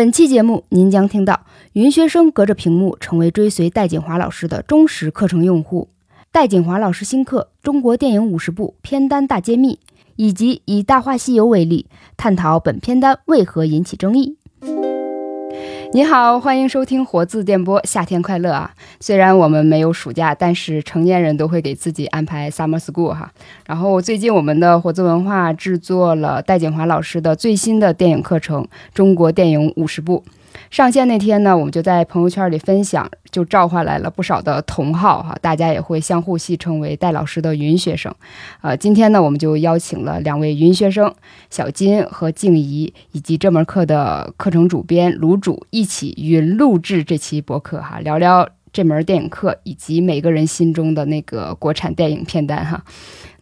本期节目，您将听到云学生隔着屏幕成为追随戴锦华老师的忠实课程用户，戴锦华老师新课《中国电影五十部片单大揭秘》，以及以《大话西游》为例，探讨本片单为何引起争议。你好，欢迎收听活字电波，夏天快乐啊！虽然我们没有暑假，但是成年人都会给自己安排 summer school 哈。然后最近我们的活字文化制作了戴景华老师的最新的电影课程《中国电影五十部》。上线那天呢，我们就在朋友圈里分享，就召唤来了不少的同好哈，大家也会相互戏称为戴老师的云学生。呃，今天呢，我们就邀请了两位云学生小金和静怡，以及这门课的课程主编卢主一起云录制这期博客哈，聊聊这门电影课以及每个人心中的那个国产电影片单哈。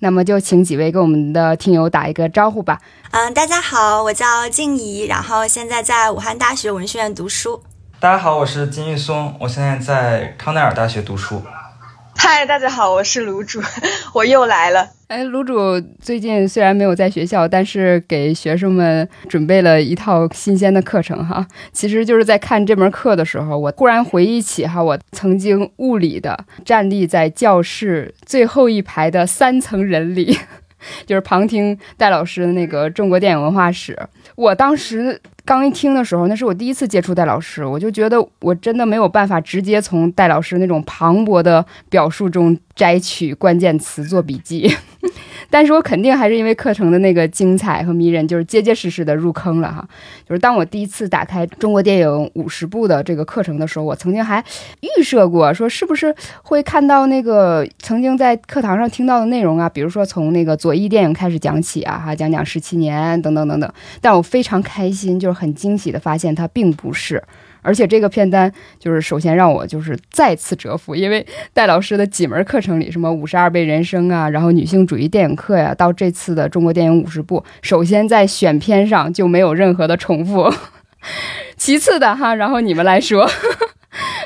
那么就请几位跟我们的听友打一个招呼吧。嗯，大家好，我叫静怡，然后现在在武汉大学文学院读书。大家好，我是金玉松，我现在在康奈尔大学读书。嗨，大家好，我是卢主，我又来了。哎，卢主最近虽然没有在学校，但是给学生们准备了一套新鲜的课程哈。其实就是在看这门课的时候，我忽然回忆起哈，我曾经物理的站立在教室最后一排的三层人里，就是旁听戴老师的那个中国电影文化史。我当时刚一听的时候，那是我第一次接触戴老师，我就觉得我真的没有办法直接从戴老师那种磅礴的表述中摘取关键词做笔记。但是我肯定还是因为课程的那个精彩和迷人，就是结结实实的入坑了哈。就是当我第一次打开中国电影五十部的这个课程的时候，我曾经还预设过，说是不是会看到那个曾经在课堂上听到的内容啊，比如说从那个左翼电影开始讲起啊，哈，讲讲十七年等等等等。但我非常开心，就是很惊喜的发现它并不是。而且这个片单就是首先让我就是再次折服，因为戴老师的几门课程里，什么五十二倍人生啊，然后女性主义电影课呀，到这次的中国电影五十部，首先在选片上就没有任何的重复。其次的哈，然后你们来说，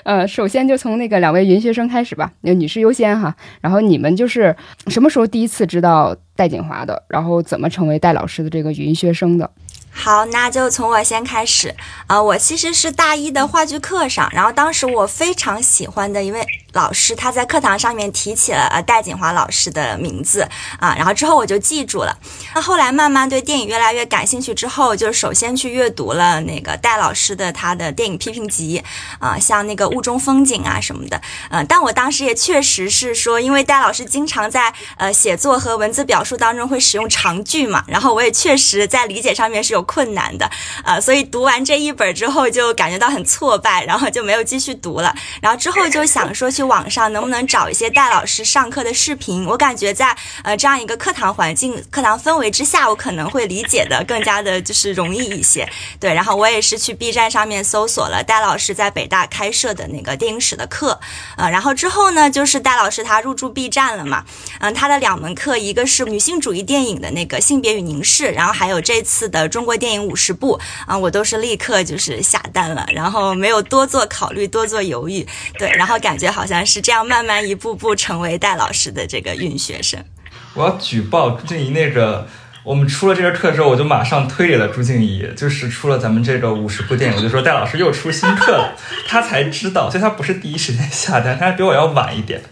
呃，首先就从那个两位云学生开始吧，那女士优先哈。然后你们就是什么时候第一次知道戴锦华的，然后怎么成为戴老师的这个云学生的？好，那就从我先开始。啊，我其实是大一的话剧课上，然后当时我非常喜欢的一位老师，他在课堂上面提起了呃戴锦华老师的名字啊，然后之后我就记住了。那后来慢慢对电影越来越感兴趣之后，就首先去阅读了那个戴老师的他的电影批评集啊，像那个雾中风景啊什么的。嗯，但我当时也确实是说，因为戴老师经常在呃写作和文字表述当中会使用长句嘛，然后我也确实在理解上面是有。困难的，啊，所以读完这一本之后就感觉到很挫败，然后就没有继续读了。然后之后就想说去网上能不能找一些戴老师上课的视频。我感觉在呃这样一个课堂环境、课堂氛围之下，我可能会理解的更加的就是容易一些。对，然后我也是去 B 站上面搜索了戴老师在北大开设的那个电影史的课，呃，然后之后呢，就是戴老师他入驻 B 站了嘛，嗯，他的两门课，一个是女性主义电影的那个性别与凝视，然后还有这次的中国。电影五十部啊，我都是立刻就是下单了，然后没有多做考虑，多做犹豫，对，然后感觉好像但是这样慢慢一步步成为戴老师的这个运学生。我要举报朱静怡那个，我们出了这个课之后，我就马上推给了朱静怡，就是出了咱们这个五十部电影，我就说戴老师又出新课了，他才知道，所以他不是第一时间下单，他比我要晚一点。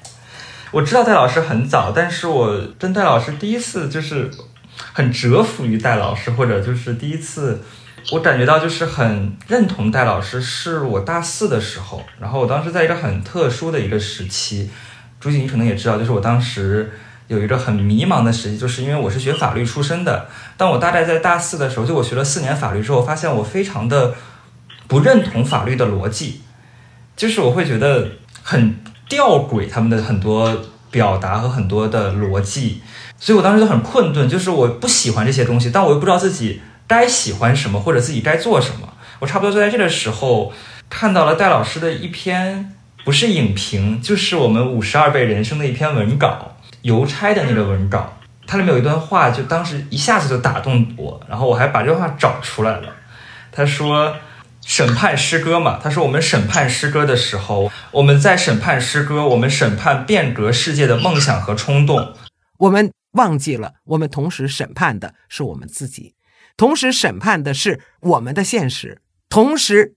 我知道戴老师很早，但是我跟戴老师第一次就是。很折服于戴老师，或者就是第一次，我感觉到就是很认同戴老师，是我大四的时候，然后我当时在一个很特殊的一个时期，朱静怡可能也知道，就是我当时有一个很迷茫的时期，就是因为我是学法律出身的，但我大概在大四的时候，就我学了四年法律之后，发现我非常的不认同法律的逻辑，就是我会觉得很吊诡，他们的很多表达和很多的逻辑。所以我当时就很困顿，就是我不喜欢这些东西，但我又不知道自己该喜欢什么，或者自己该做什么。我差不多就在这个时候看到了戴老师的一篇，不是影评，就是我们五十二倍人生的一篇文稿，邮差的那个文稿。它里面有一段话，就当时一下子就打动我，然后我还把这段话找出来了。他说：“审判诗歌嘛，他说我们审判诗歌的时候，我们在审判诗歌，我们审判变革世界的梦想和冲动，我们。”忘记了，我们同时审判的是我们自己，同时审判的是我们的现实。同时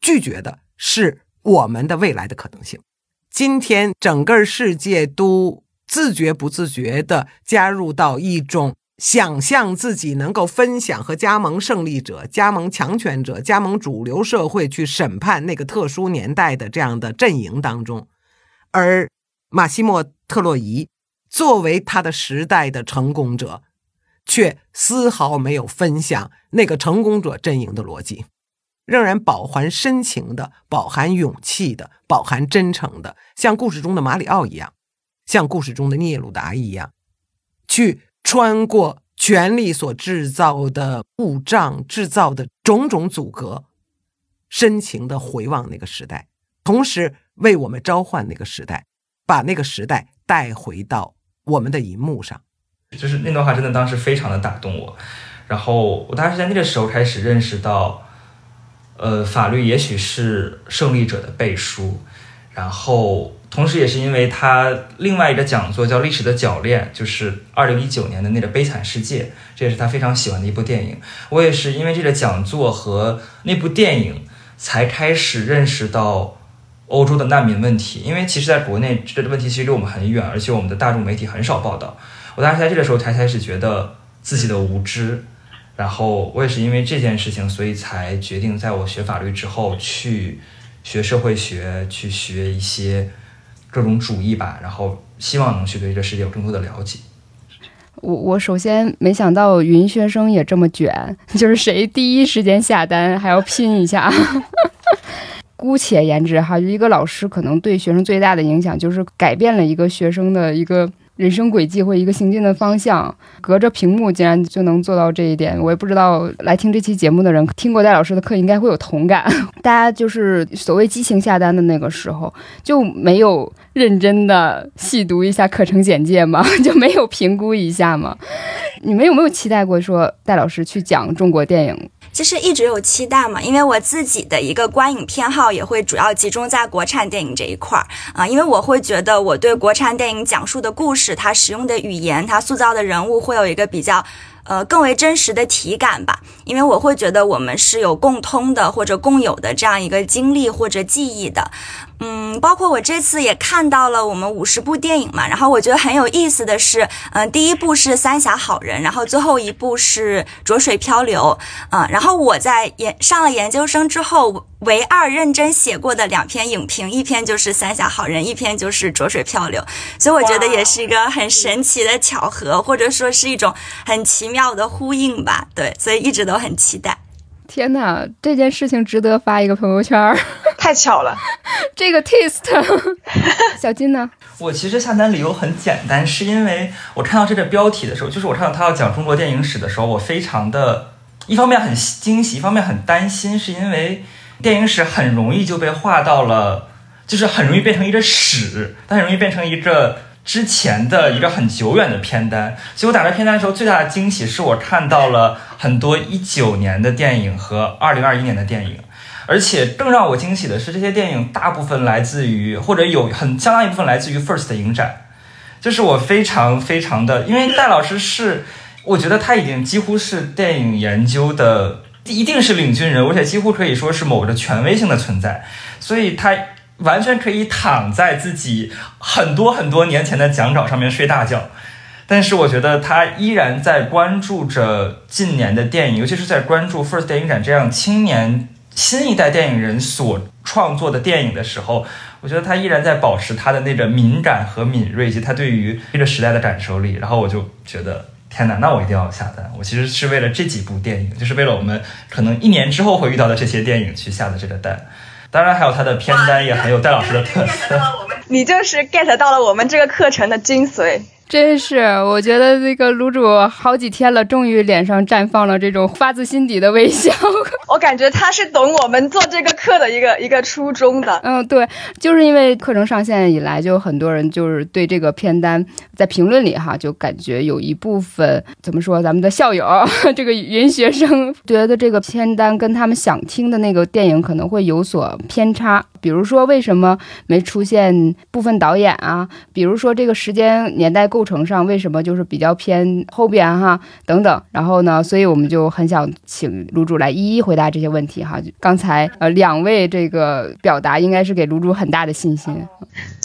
拒绝的是我们的未来的可能性。今天整个世界都自觉不自觉地加入到一种想象自己能够分享和加盟胜利者、加盟强权者、加盟主流社会去审判那个特殊年代的这样的阵营当中，而马西莫特洛伊作为他的时代的成功者，却丝毫没有分享那个成功者阵营的逻辑。仍然饱含深情的、饱含勇气的、饱含真诚的，像故事中的马里奥一样，像故事中的聂鲁达一样，去穿过权力所制造的故障、制造的种种阻隔，深情的回望那个时代，同时为我们召唤那个时代，把那个时代带回到我们的银幕上。就是那段话真的当时非常的打动我，然后我当时在那个时候开始认识到。呃，法律也许是胜利者的背书，然后同时也是因为他另外一个讲座叫《历史的铰链》，就是二零一九年的那个《悲惨世界》，这也是他非常喜欢的一部电影。我也是因为这个讲座和那部电影，才开始认识到欧洲的难民问题。因为其实在国内这个问题其实离我们很远，而且我们的大众媒体很少报道。我当时在这个时候才开始觉得自己的无知。然后我也是因为这件事情，所以才决定在我学法律之后去学社会学，去学一些各种主义吧。然后希望能去对这个世界有更多的了解。我我首先没想到云学生也这么卷，就是谁第一时间下单还要拼一下。姑且言之哈，就一个老师可能对学生最大的影响就是改变了一个学生的一个。人生轨迹或一个行进的方向，隔着屏幕竟然就能做到这一点，我也不知道来听这期节目的人听过戴老师的课应该会有同感。大家就是所谓激情下单的那个时候，就没有认真的细读一下课程简介吗？就没有评估一下吗？你们有没有期待过说戴老师去讲中国电影？其实一直有期待嘛，因为我自己的一个观影偏好也会主要集中在国产电影这一块儿啊，因为我会觉得我对国产电影讲述的故事，它使用的语言，它塑造的人物会有一个比较。呃，更为真实的体感吧，因为我会觉得我们是有共通的或者共有的这样一个经历或者记忆的。嗯，包括我这次也看到了我们五十部电影嘛，然后我觉得很有意思的是，嗯，第一部是《三峡好人》，然后最后一部是《浊水漂流》啊，然后我在研上了研究生之后。唯二认真写过的两篇影评，一篇就是《三峡好人》，一篇就是《浊水漂流》，所以我觉得也是一个很神奇的巧合，或者说是一种很奇妙的呼应吧。对，所以一直都很期待。天哪，这件事情值得发一个朋友圈儿，太巧了。这个 taste，小金呢？我其实下单理由很简单，是因为我看到这个标题的时候，就是我看到他要讲中国电影史的时候，我非常的，一方面很惊喜，一方面很担心，是因为。电影史很容易就被划到了，就是很容易变成一个史，它很容易变成一个之前的一个很久远的片单。所以我打开片单的时候，最大的惊喜是我看到了很多一九年的电影和二零二一年的电影，而且更让我惊喜的是，这些电影大部分来自于或者有很相当一部分来自于 First 的影展，就是我非常非常的，因为戴老师是，我觉得他已经几乎是电影研究的。一定是领军人，而且几乎可以说是某个权威性的存在，所以他完全可以躺在自己很多很多年前的讲稿上面睡大觉。但是我觉得他依然在关注着近年的电影，尤其是在关注 First 电影展这样青年新一代电影人所创作的电影的时候，我觉得他依然在保持他的那个敏感和敏锐，以及他对于这个时代的感受力。然后我就觉得。天哪，那我一定要下单！我其实是为了这几部电影，就是为了我们可能一年之后会遇到的这些电影去下的这个单。当然，还有他的片单也很有戴老师的特色。你就是 get 到了我们这个课程的精髓。真是，我觉得那个卤煮好几天了，终于脸上绽放了这种发自心底的微笑。我感觉他是懂我们做这个课的一个一个初衷的。嗯，对，就是因为课程上线以来，就很多人就是对这个片单在评论里哈，就感觉有一部分怎么说，咱们的校友 这个云学生觉得这个片单跟他们想听的那个电影可能会有所偏差。比如说为什么没出现部分导演啊？比如说这个时间年代构成上为什么就是比较偏后边哈等等。然后呢，所以我们就很想请卢主来一一回答这些问题哈。刚才呃两位这个表达应该是给卢主很大的信心。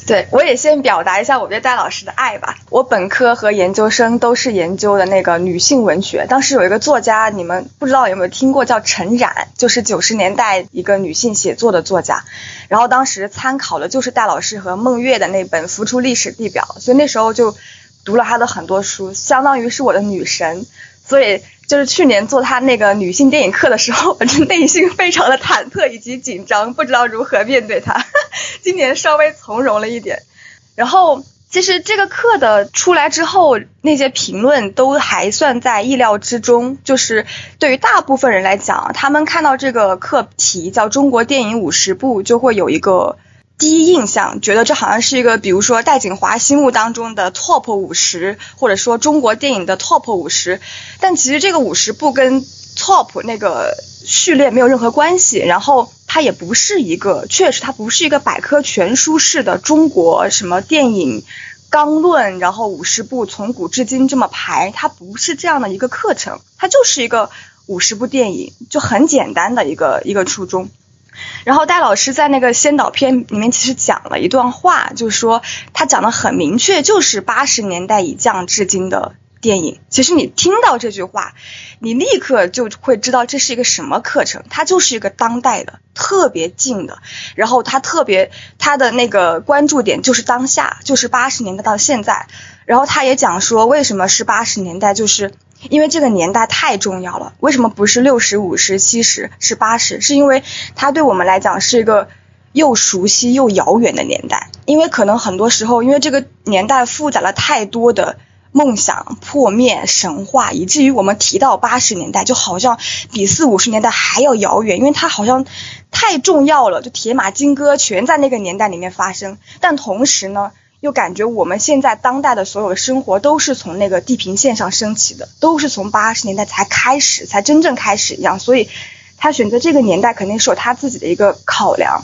对，我也先表达一下我对戴老师的爱吧。我本科和研究生都是研究的那个女性文学。当时有一个作家，你们不知道有没有听过，叫陈冉，就是九十年代一个女性写作的作家。然后当时参考的就是戴老师和孟月的那本《浮出历史地表》，所以那时候就读了他的很多书，相当于是我的女神。所以就是去年做他那个女性电影课的时候，我这内心非常的忐忑以及紧张，不知道如何面对他。今年稍微从容了一点。然后其实这个课的出来之后，那些评论都还算在意料之中。就是对于大部分人来讲，他们看到这个课题叫《中国电影五十部》，就会有一个。第一印象觉得这好像是一个，比如说戴锦华心目当中的 top 五十，或者说中国电影的 top 五十，但其实这个五十部跟 top 那个序列没有任何关系，然后它也不是一个，确实它不是一个百科全书式的中国什么电影纲论，然后五十部从古至今这么排，它不是这样的一个课程，它就是一个五十部电影，就很简单的一个一个初衷。然后戴老师在那个先导片里面其实讲了一段话，就是说他讲的很明确，就是八十年代以降至今的电影。其实你听到这句话，你立刻就会知道这是一个什么课程，它就是一个当代的，特别近的。然后它特别它的那个关注点就是当下，就是八十年代到现在。然后他也讲说，为什么是八十年代，就是。因为这个年代太重要了，为什么不是六十五十七十是八十？是因为它对我们来讲是一个又熟悉又遥远的年代。因为可能很多时候，因为这个年代负载了太多的梦想破灭、神话，以至于我们提到八十年代，就好像比四五十年代还要遥远，因为它好像太重要了，就铁马金戈全在那个年代里面发生。但同时呢？又感觉我们现在当代的所有的生活都是从那个地平线上升起的，都是从八十年代才开始，才真正开始一样。所以，他选择这个年代肯定是有他自己的一个考量。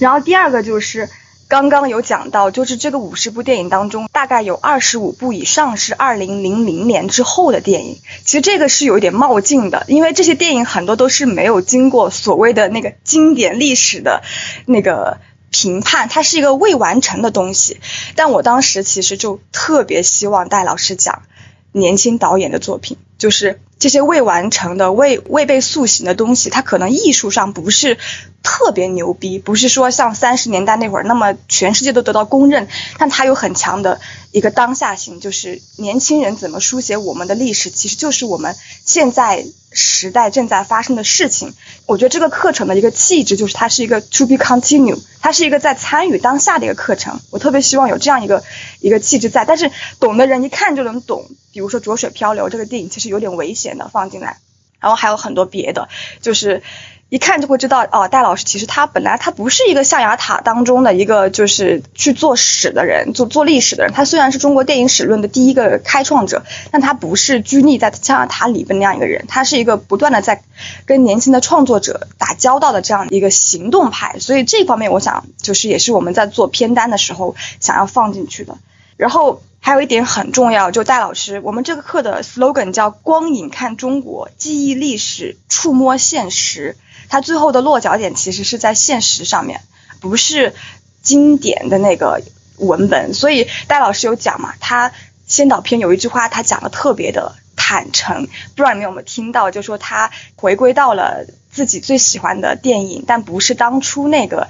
然后第二个就是刚刚有讲到，就是这个五十部电影当中，大概有二十五部以上是二零零零年之后的电影。其实这个是有一点冒进的，因为这些电影很多都是没有经过所谓的那个经典历史的那个。评判它是一个未完成的东西，但我当时其实就特别希望戴老师讲年轻导演的作品，就是这些未完成的、未未被塑形的东西，它可能艺术上不是特别牛逼，不是说像三十年代那会儿那么全世界都得到公认，但它有很强的一个当下性，就是年轻人怎么书写我们的历史，其实就是我们现在。时代正在发生的事情，我觉得这个课程的一个气质就是它是一个 to be continue，它是一个在参与当下的一个课程。我特别希望有这样一个一个气质在，但是懂的人一看就能懂。比如说《浊水漂流》这个电影其实有点危险的放进来，然后还有很多别的，就是。一看就会知道，哦，戴老师其实他本来他不是一个象牙塔当中的一个就是去做史的人，做做历史的人。他虽然是中国电影史论的第一个开创者，但他不是拘泥在象牙塔里边那样一个人。他是一个不断的在跟年轻的创作者打交道的这样一个行动派。所以这方面，我想就是也是我们在做片单的时候想要放进去的。然后还有一点很重要，就戴老师，我们这个课的 slogan 叫“光影看中国，记忆历史，触摸现实”。它最后的落脚点其实是在现实上面，不是经典的那个文本。所以戴老师有讲嘛，他先导片有一句话，他讲的特别的坦诚，不知道你们有没有听到？就说他回归到了自己最喜欢的电影，但不是当初那个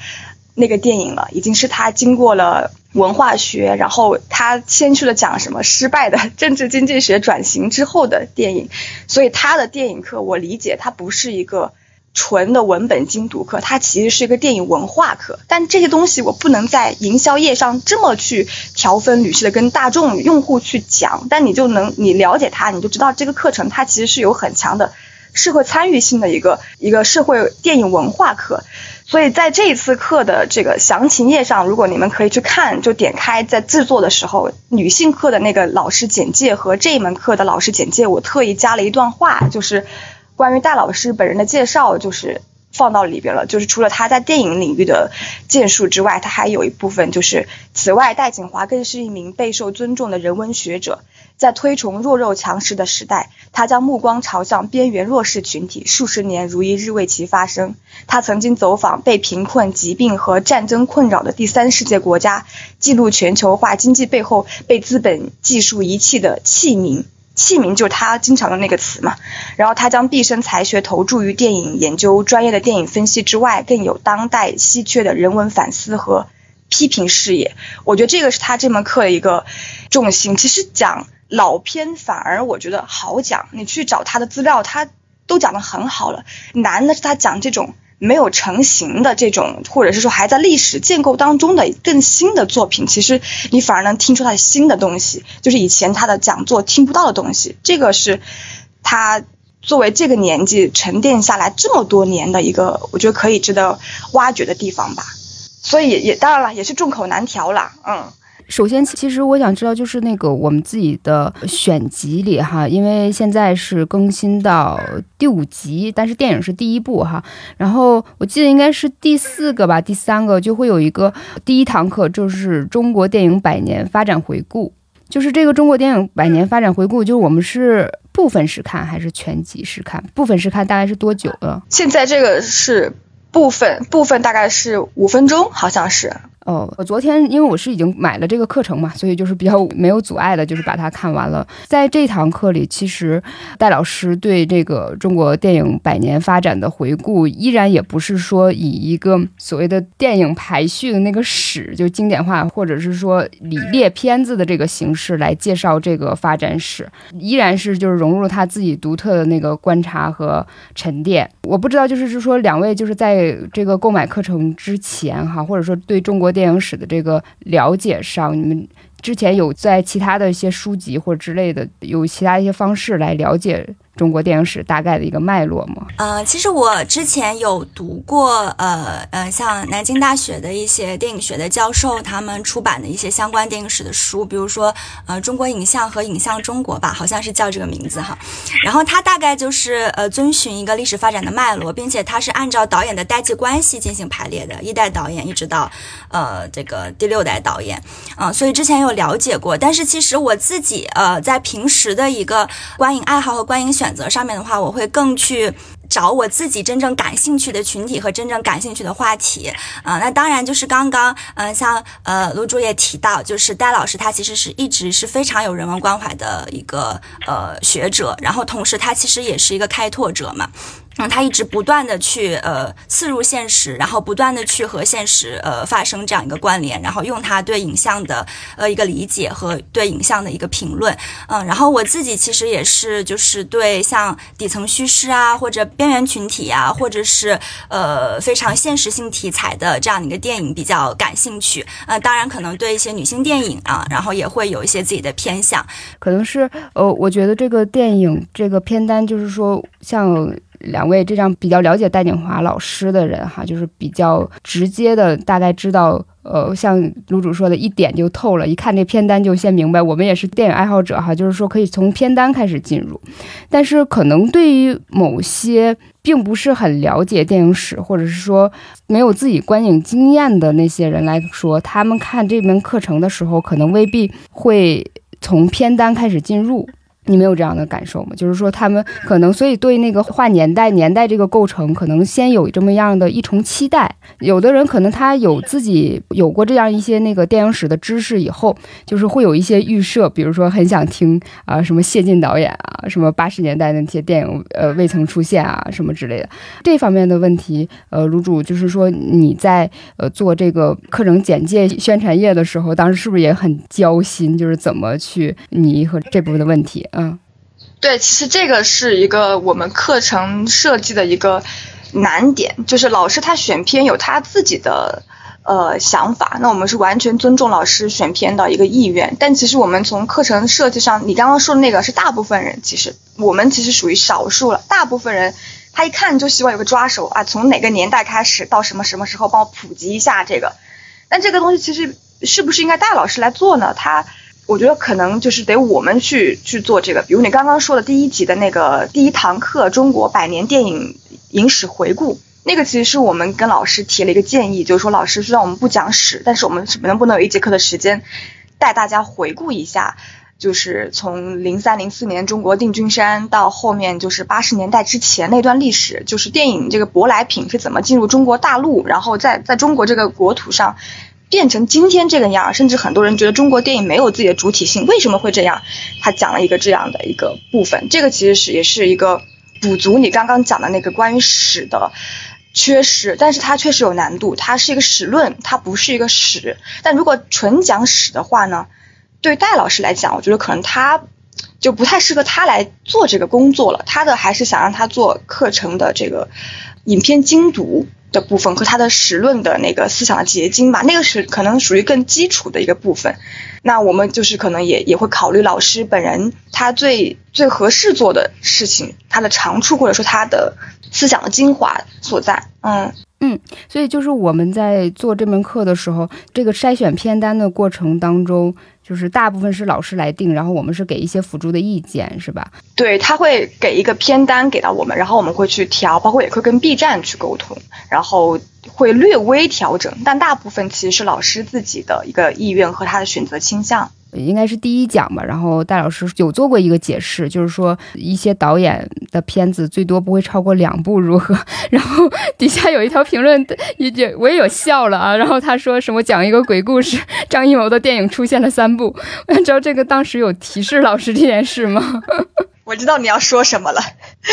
那个电影了，已经是他经过了文化学，然后他先去了讲什么失败的 政治经济学转型之后的电影。所以他的电影课，我理解他不是一个。纯的文本精读课，它其实是一个电影文化课，但这些东西我不能在营销页上这么去条分缕析的跟大众用户去讲，但你就能你了解它，你就知道这个课程它其实是有很强的社会参与性的一个一个社会电影文化课，所以在这一次课的这个详情页上，如果你们可以去看，就点开在制作的时候女性课的那个老师简介和这一门课的老师简介，我特意加了一段话，就是。关于戴老师本人的介绍，就是放到里边了。就是除了他在电影领域的建树之外，他还有一部分就是此外，戴锦华更是一名备受尊重的人文学者。在推崇弱肉强食的时代，他将目光朝向边缘弱势群体，数十年如一日为其发声。他曾经走访被贫困、疾病和战争困扰的第三世界国家，记录全球化经济背后被资本技术遗弃的器皿。器皿就是他经常用那个词嘛。然后他将毕生才学投注于电影研究、专业的电影分析之外，更有当代稀缺的人文反思和批评视野。我觉得这个是他这门课的一个重心。其实讲。老片反而我觉得好讲，你去找他的资料，他都讲得很好了。难的是他讲这种没有成型的这种，或者是说还在历史建构当中的更新的作品，其实你反而能听出他的新的东西，就是以前他的讲座听不到的东西。这个是他作为这个年纪沉淀下来这么多年的一个，我觉得可以值得挖掘的地方吧。所以也当然了，也是众口难调了，嗯。首先，其实我想知道，就是那个我们自己的选集里哈，因为现在是更新到第五集，但是电影是第一部哈。然后我记得应该是第四个吧，第三个就会有一个第一堂课，就是中国电影百年发展回顾。就是这个中国电影百年发展回顾，就是我们是部分时看还是全集时看？部分时看大概是多久呢？现在这个是部分，部分大概是五分钟，好像是。哦，我昨天因为我是已经买了这个课程嘛，所以就是比较没有阻碍的，就是把它看完了。在这堂课里，其实戴老师对这个中国电影百年发展的回顾，依然也不是说以一个所谓的电影排序的那个史，就经典化，或者是说以列片子的这个形式来介绍这个发展史，依然是就是融入他自己独特的那个观察和沉淀。我不知道，就是是说两位就是在这个购买课程之前哈，或者说对中国。电影史的这个了解上，你们之前有在其他的一些书籍或者之类的，有其他一些方式来了解？中国电影史大概的一个脉络吗？呃，其实我之前有读过，呃呃，像南京大学的一些电影学的教授他们出版的一些相关电影史的书，比如说呃《中国影像和影像中国》吧，好像是叫这个名字哈。然后它大概就是呃遵循一个历史发展的脉络，并且它是按照导演的代际关系进行排列的，一代导演一直到呃这个第六代导演，嗯，所以之前有了解过。但是其实我自己呃在平时的一个观影爱好和观影选。选择上面的话，我会更去找我自己真正感兴趣的群体和真正感兴趣的话题啊。那当然就是刚刚，嗯，像呃卢主也提到，就是戴老师他其实是一直是非常有人文关怀的一个呃学者，然后同时他其实也是一个开拓者嘛。嗯，他一直不断的去呃刺入现实，然后不断的去和现实呃发生这样一个关联，然后用他对影像的呃一个理解和对影像的一个评论，嗯，然后我自己其实也是就是对像底层叙事啊，或者边缘群体啊，或者是呃非常现实性题材的这样的一个电影比较感兴趣，呃，当然可能对一些女性电影啊，然后也会有一些自己的偏向，可能是呃，我觉得这个电影这个片单就是说像。两位这样比较了解戴锦华老师的人哈，就是比较直接的，大概知道，呃，像卢主说的一点就透了，一看这片单就先明白。我们也是电影爱好者哈，就是说可以从片单开始进入。但是可能对于某些并不是很了解电影史，或者是说没有自己观影经验的那些人来说，他们看这门课程的时候，可能未必会从片单开始进入。你没有这样的感受吗？就是说，他们可能所以对那个划年代、年代这个构成，可能先有这么样的一重期待。有的人可能他有自己有过这样一些那个电影史的知识，以后就是会有一些预设，比如说很想听啊什么谢晋导演啊，什么八十年代那些电影呃未曾出现啊什么之类的这方面的问题。呃，卢主就是说你在呃做这个课程简介宣传页的时候，当时是不是也很焦心？就是怎么去你和这部分的问题？嗯，对，其实这个是一个我们课程设计的一个难点，就是老师他选片有他自己的呃想法，那我们是完全尊重老师选片的一个意愿。但其实我们从课程设计上，你刚刚说的那个是大部分人，其实我们其实属于少数了。大部分人他一看就希望有个抓手啊，从哪个年代开始到什么什么时候帮我普及一下这个。但这个东西其实是不是应该大老师来做呢？他。我觉得可能就是得我们去去做这个，比如你刚刚说的第一集的那个第一堂课《中国百年电影影史回顾》，那个其实是我们跟老师提了一个建议，就是说老师虽然我们不讲史，但是我们能不能有一节课的时间带大家回顾一下，就是从零三零四年中国定军山到后面就是八十年代之前那段历史，就是电影这个舶来品是怎么进入中国大陆，然后在在中国这个国土上。变成今天这个样，甚至很多人觉得中国电影没有自己的主体性，为什么会这样？他讲了一个这样的一个部分，这个其实是也是一个补足你刚刚讲的那个关于史的缺失，但是它确实有难度，它是一个史论，它不是一个史。但如果纯讲史的话呢，对戴老师来讲，我觉得可能他就不太适合他来做这个工作了，他的还是想让他做课程的这个影片精读。的部分和他的史论的那个思想的结晶吧，那个是可能属于更基础的一个部分。那我们就是可能也也会考虑老师本人他最最合适做的事情，他的长处或者说他的思想的精华所在。嗯嗯，所以就是我们在做这门课的时候，这个筛选片单的过程当中。就是大部分是老师来定，然后我们是给一些辅助的意见，是吧？对他会给一个片单给到我们，然后我们会去调，包括也会跟 B 站去沟通，然后会略微调整，但大部分其实是老师自己的一个意愿和他的选择倾向。应该是第一讲吧，然后戴老师有做过一个解释，就是说一些导演的片子最多不会超过两部，如何？然后底下有一条评论，也也我也有笑了啊。然后他说什么讲一个鬼故事，张艺谋的电影出现了三部，我想知道这个当时有提示老师这件事吗？我知道你要说什么了，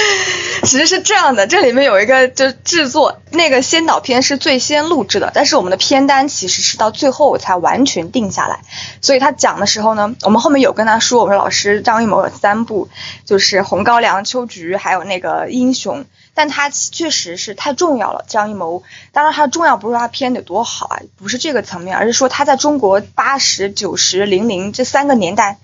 其实是这样的，这里面有一个就制作那个先导片是最先录制的，但是我们的片单其实是到最后才完全定下来，所以他讲的时候呢，我们后面有跟他说，我们老师张艺谋有三部，就是《红高粱》《秋菊》还有那个《英雄》，但他确实是太重要了，张艺谋，当然他重要不是说他片得多好啊，不是这个层面，而是说他在中国八十九十零零这三个年代。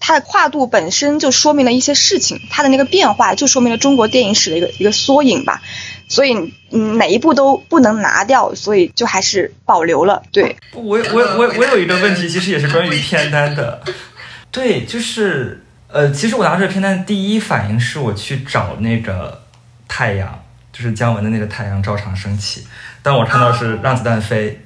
它的跨度本身就说明了一些事情，它的那个变化就说明了中国电影史的一个一个缩影吧。所以，嗯，哪一部都不能拿掉，所以就还是保留了。对，我我我我有一个问题，其实也是关于片单的。对，就是呃，其实我拿这个片单，第一反应是我去找那个太阳，就是姜文的那个太阳照常升起，但我看到是让子弹飞。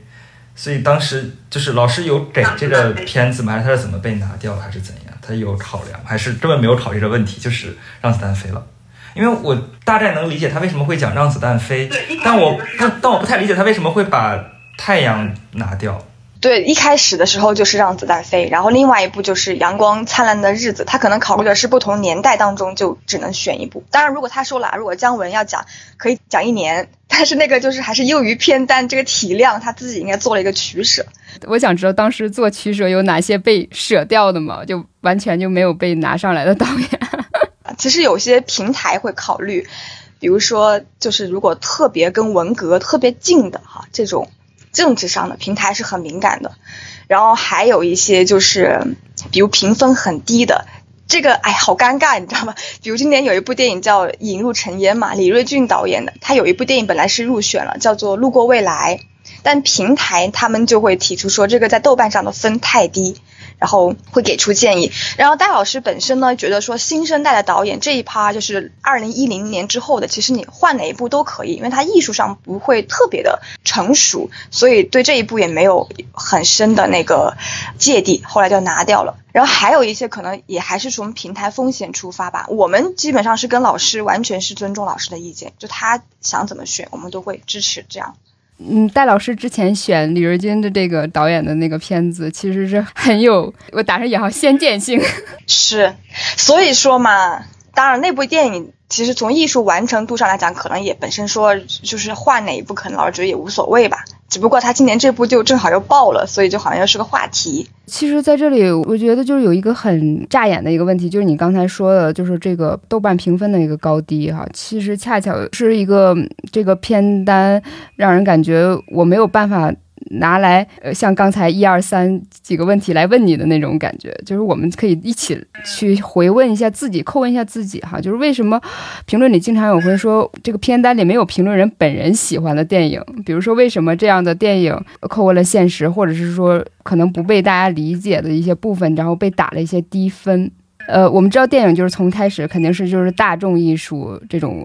所以当时就是老师有给这个片子吗？还是他是怎么被拿掉，还是怎样？他有考量，还是根本没有考虑这个问题？就是让子弹飞了。因为我大概能理解他为什么会讲让子弹飞，但我但但我不太理解他为什么会把太阳拿掉。对，一开始的时候就是让子弹飞，然后另外一部就是阳光灿烂的日子。他可能考虑的是不同年代当中就只能选一部。当然，如果他说了，如果姜文要讲，可以讲一年，但是那个就是还是囿于片单这个体量，他自己应该做了一个取舍。我想知道当时做取舍有哪些被舍掉的吗？就完全就没有被拿上来的导演。其实有些平台会考虑，比如说就是如果特别跟文革特别近的哈这种。政治上的平台是很敏感的，然后还有一些就是，比如评分很低的，这个哎好尴尬，你知道吗？比如今年有一部电影叫《引入尘烟》嘛，李瑞俊导演的，他有一部电影本来是入选了，叫做《路过未来》，但平台他们就会提出说这个在豆瓣上的分太低。然后会给出建议，然后戴老师本身呢觉得说新生代的导演这一趴就是二零一零年之后的，其实你换哪一部都可以，因为他艺术上不会特别的成熟，所以对这一部也没有很深的那个芥蒂，后来就拿掉了。然后还有一些可能也还是从平台风险出发吧，我们基本上是跟老师完全是尊重老师的意见，就他想怎么选，我们都会支持这样。嗯，戴老师之前选李瑞军的这个导演的那个片子，其实是很有我打上引号先见性。是，所以说嘛，当然那部电影其实从艺术完成度上来讲，可能也本身说就是换哪一部，可能老师觉得也无所谓吧。只不过他今年这部就正好又爆了，所以就好像又是个话题。其实，在这里，我觉得就是有一个很扎眼的一个问题，就是你刚才说的，就是这个豆瓣评分的一个高低哈，其实恰巧是一个这个片单让人感觉我没有办法。拿来，呃，像刚才一二三几个问题来问你的那种感觉，就是我们可以一起去回问一下自己，叩问一下自己哈，就是为什么评论里经常有会说这个片单里没有评论人本人喜欢的电影，比如说为什么这样的电影叩问了现实，或者是说可能不被大家理解的一些部分，然后被打了一些低分。呃，我们知道电影就是从开始肯定是就是大众艺术这种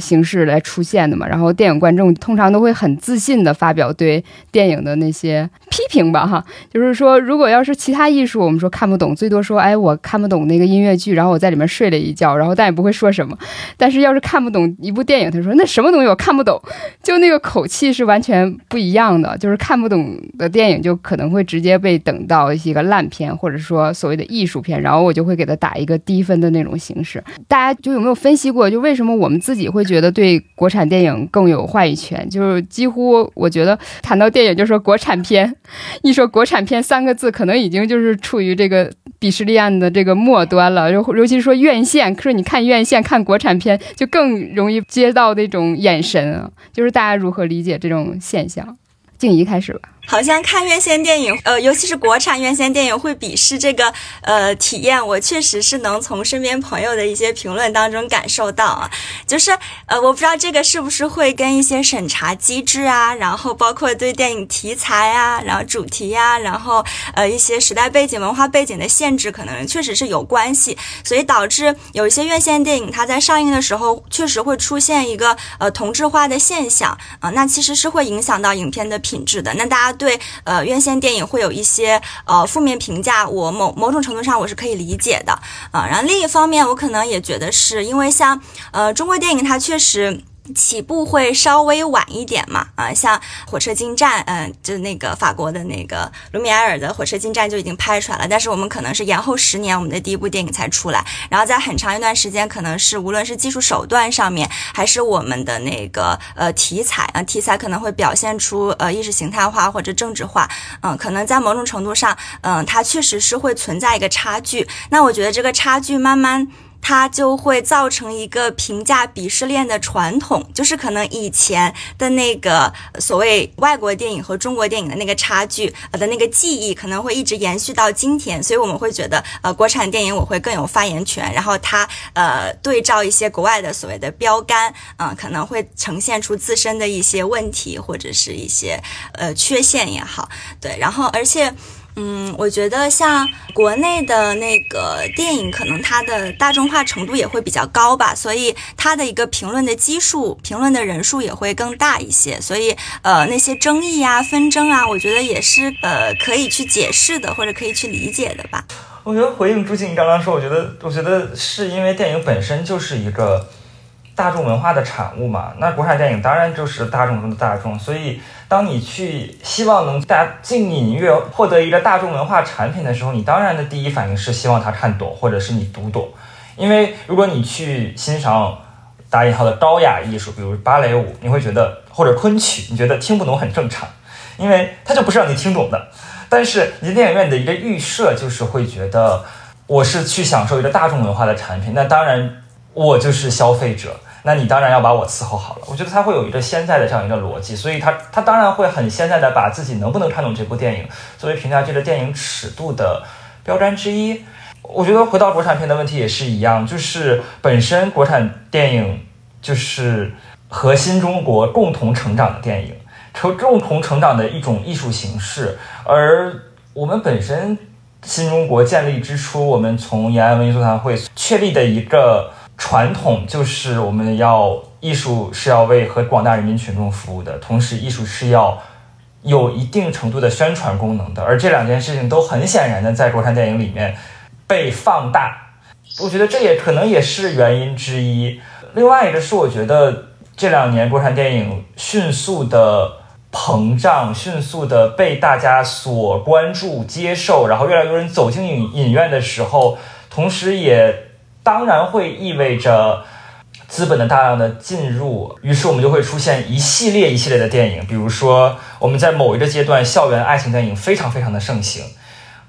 形式来出现的嘛，然后电影观众通常都会很自信的发表对电影的那些批评吧，哈，就是说如果要是其他艺术，我们说看不懂，最多说哎我看不懂那个音乐剧，然后我在里面睡了一觉，然后但也不会说什么，但是要是看不懂一部电影，他说那什么东西我看不懂，就那个口气是完全不一样的，就是看不懂的电影就可能会直接被等到一个烂片，或者说所谓的艺术片，然后我就会给他。打一个低分的那种形式，大家就有没有分析过？就为什么我们自己会觉得对国产电影更有话语权？就是几乎我觉得谈到电影就说国产片，一说国产片三个字，可能已经就是处于这个鄙视链的这个末端了。尤尤其说院线，可是你看院线看国产片，就更容易接到那种眼神啊。就是大家如何理解这种现象？静怡开始吧。好像看院线电影，呃，尤其是国产院线电影会鄙视这个呃体验，我确实是能从身边朋友的一些评论当中感受到啊，就是呃，我不知道这个是不是会跟一些审查机制啊，然后包括对电影题材啊，然后主题呀，然后呃一些时代背景、文化背景的限制，可能确实是有关系，所以导致有一些院线电影它在上映的时候确实会出现一个呃同质化的现象啊，那其实是会影响到影片的品质的，那大家。对，呃，院线电影会有一些呃负面评价，我某某种程度上我是可以理解的啊。然后另一方面，我可能也觉得是因为像呃中国电影它确实。起步会稍微晚一点嘛，啊，像火车进站，嗯，就那个法国的那个卢米埃尔的火车进站就已经拍出来了，但是我们可能是延后十年，我们的第一部电影才出来，然后在很长一段时间，可能是无论是技术手段上面，还是我们的那个呃题材啊，题材可能会表现出呃意识形态化或者政治化，嗯，可能在某种程度上，嗯，它确实是会存在一个差距，那我觉得这个差距慢慢。它就会造成一个评价鄙视链的传统，就是可能以前的那个所谓外国电影和中国电影的那个差距呃的那个记忆，可能会一直延续到今天，所以我们会觉得呃国产电影我会更有发言权，然后它呃对照一些国外的所谓的标杆，嗯，可能会呈现出自身的一些问题或者是一些呃缺陷也好，对，然后而且。嗯，我觉得像国内的那个电影，可能它的大众化程度也会比较高吧，所以它的一个评论的基数、评论的人数也会更大一些。所以，呃，那些争议啊、纷争啊，我觉得也是呃可以去解释的，或者可以去理解的吧。我觉得回应朱静刚刚说，我觉得，我觉得是因为电影本身就是一个大众文化的产物嘛，那国产电影当然就是大众中的大众，所以。当你去希望能大家进影院获得一个大众文化产品的时候，你当然的第一反应是希望他看懂，或者是你读懂。因为如果你去欣赏打引号的高雅艺术，比如芭蕾舞，你会觉得或者昆曲，你觉得听不懂很正常，因为它就不是让你听懂的。但是你电影院的一个预设就是会觉得我是去享受一个大众文化的产品，那当然我就是消费者。那你当然要把我伺候好了。我觉得他会有一个现在的这样一个逻辑，所以他他当然会很现在的把自己能不能看懂这部电影作为评价这个电影尺度的标杆之一。我觉得回到国产片的问题也是一样，就是本身国产电影就是和新中国共同成长的电影，成共同成长的一种艺术形式。而我们本身新中国建立之初，我们从延安文艺座谈会确立的一个。传统就是我们要艺术是要为和广大人民群众服务的，同时艺术是要有一定程度的宣传功能的，而这两件事情都很显然的在国产电影里面被放大，我觉得这也可能也是原因之一。另外一个是，我觉得这两年国产电影迅速的膨胀，迅速的被大家所关注、接受，然后越来越多人走进影影院的时候，同时也。当然会意味着资本的大量的进入，于是我们就会出现一系列一系列的电影，比如说我们在某一个阶段，校园爱情电影非常非常的盛行；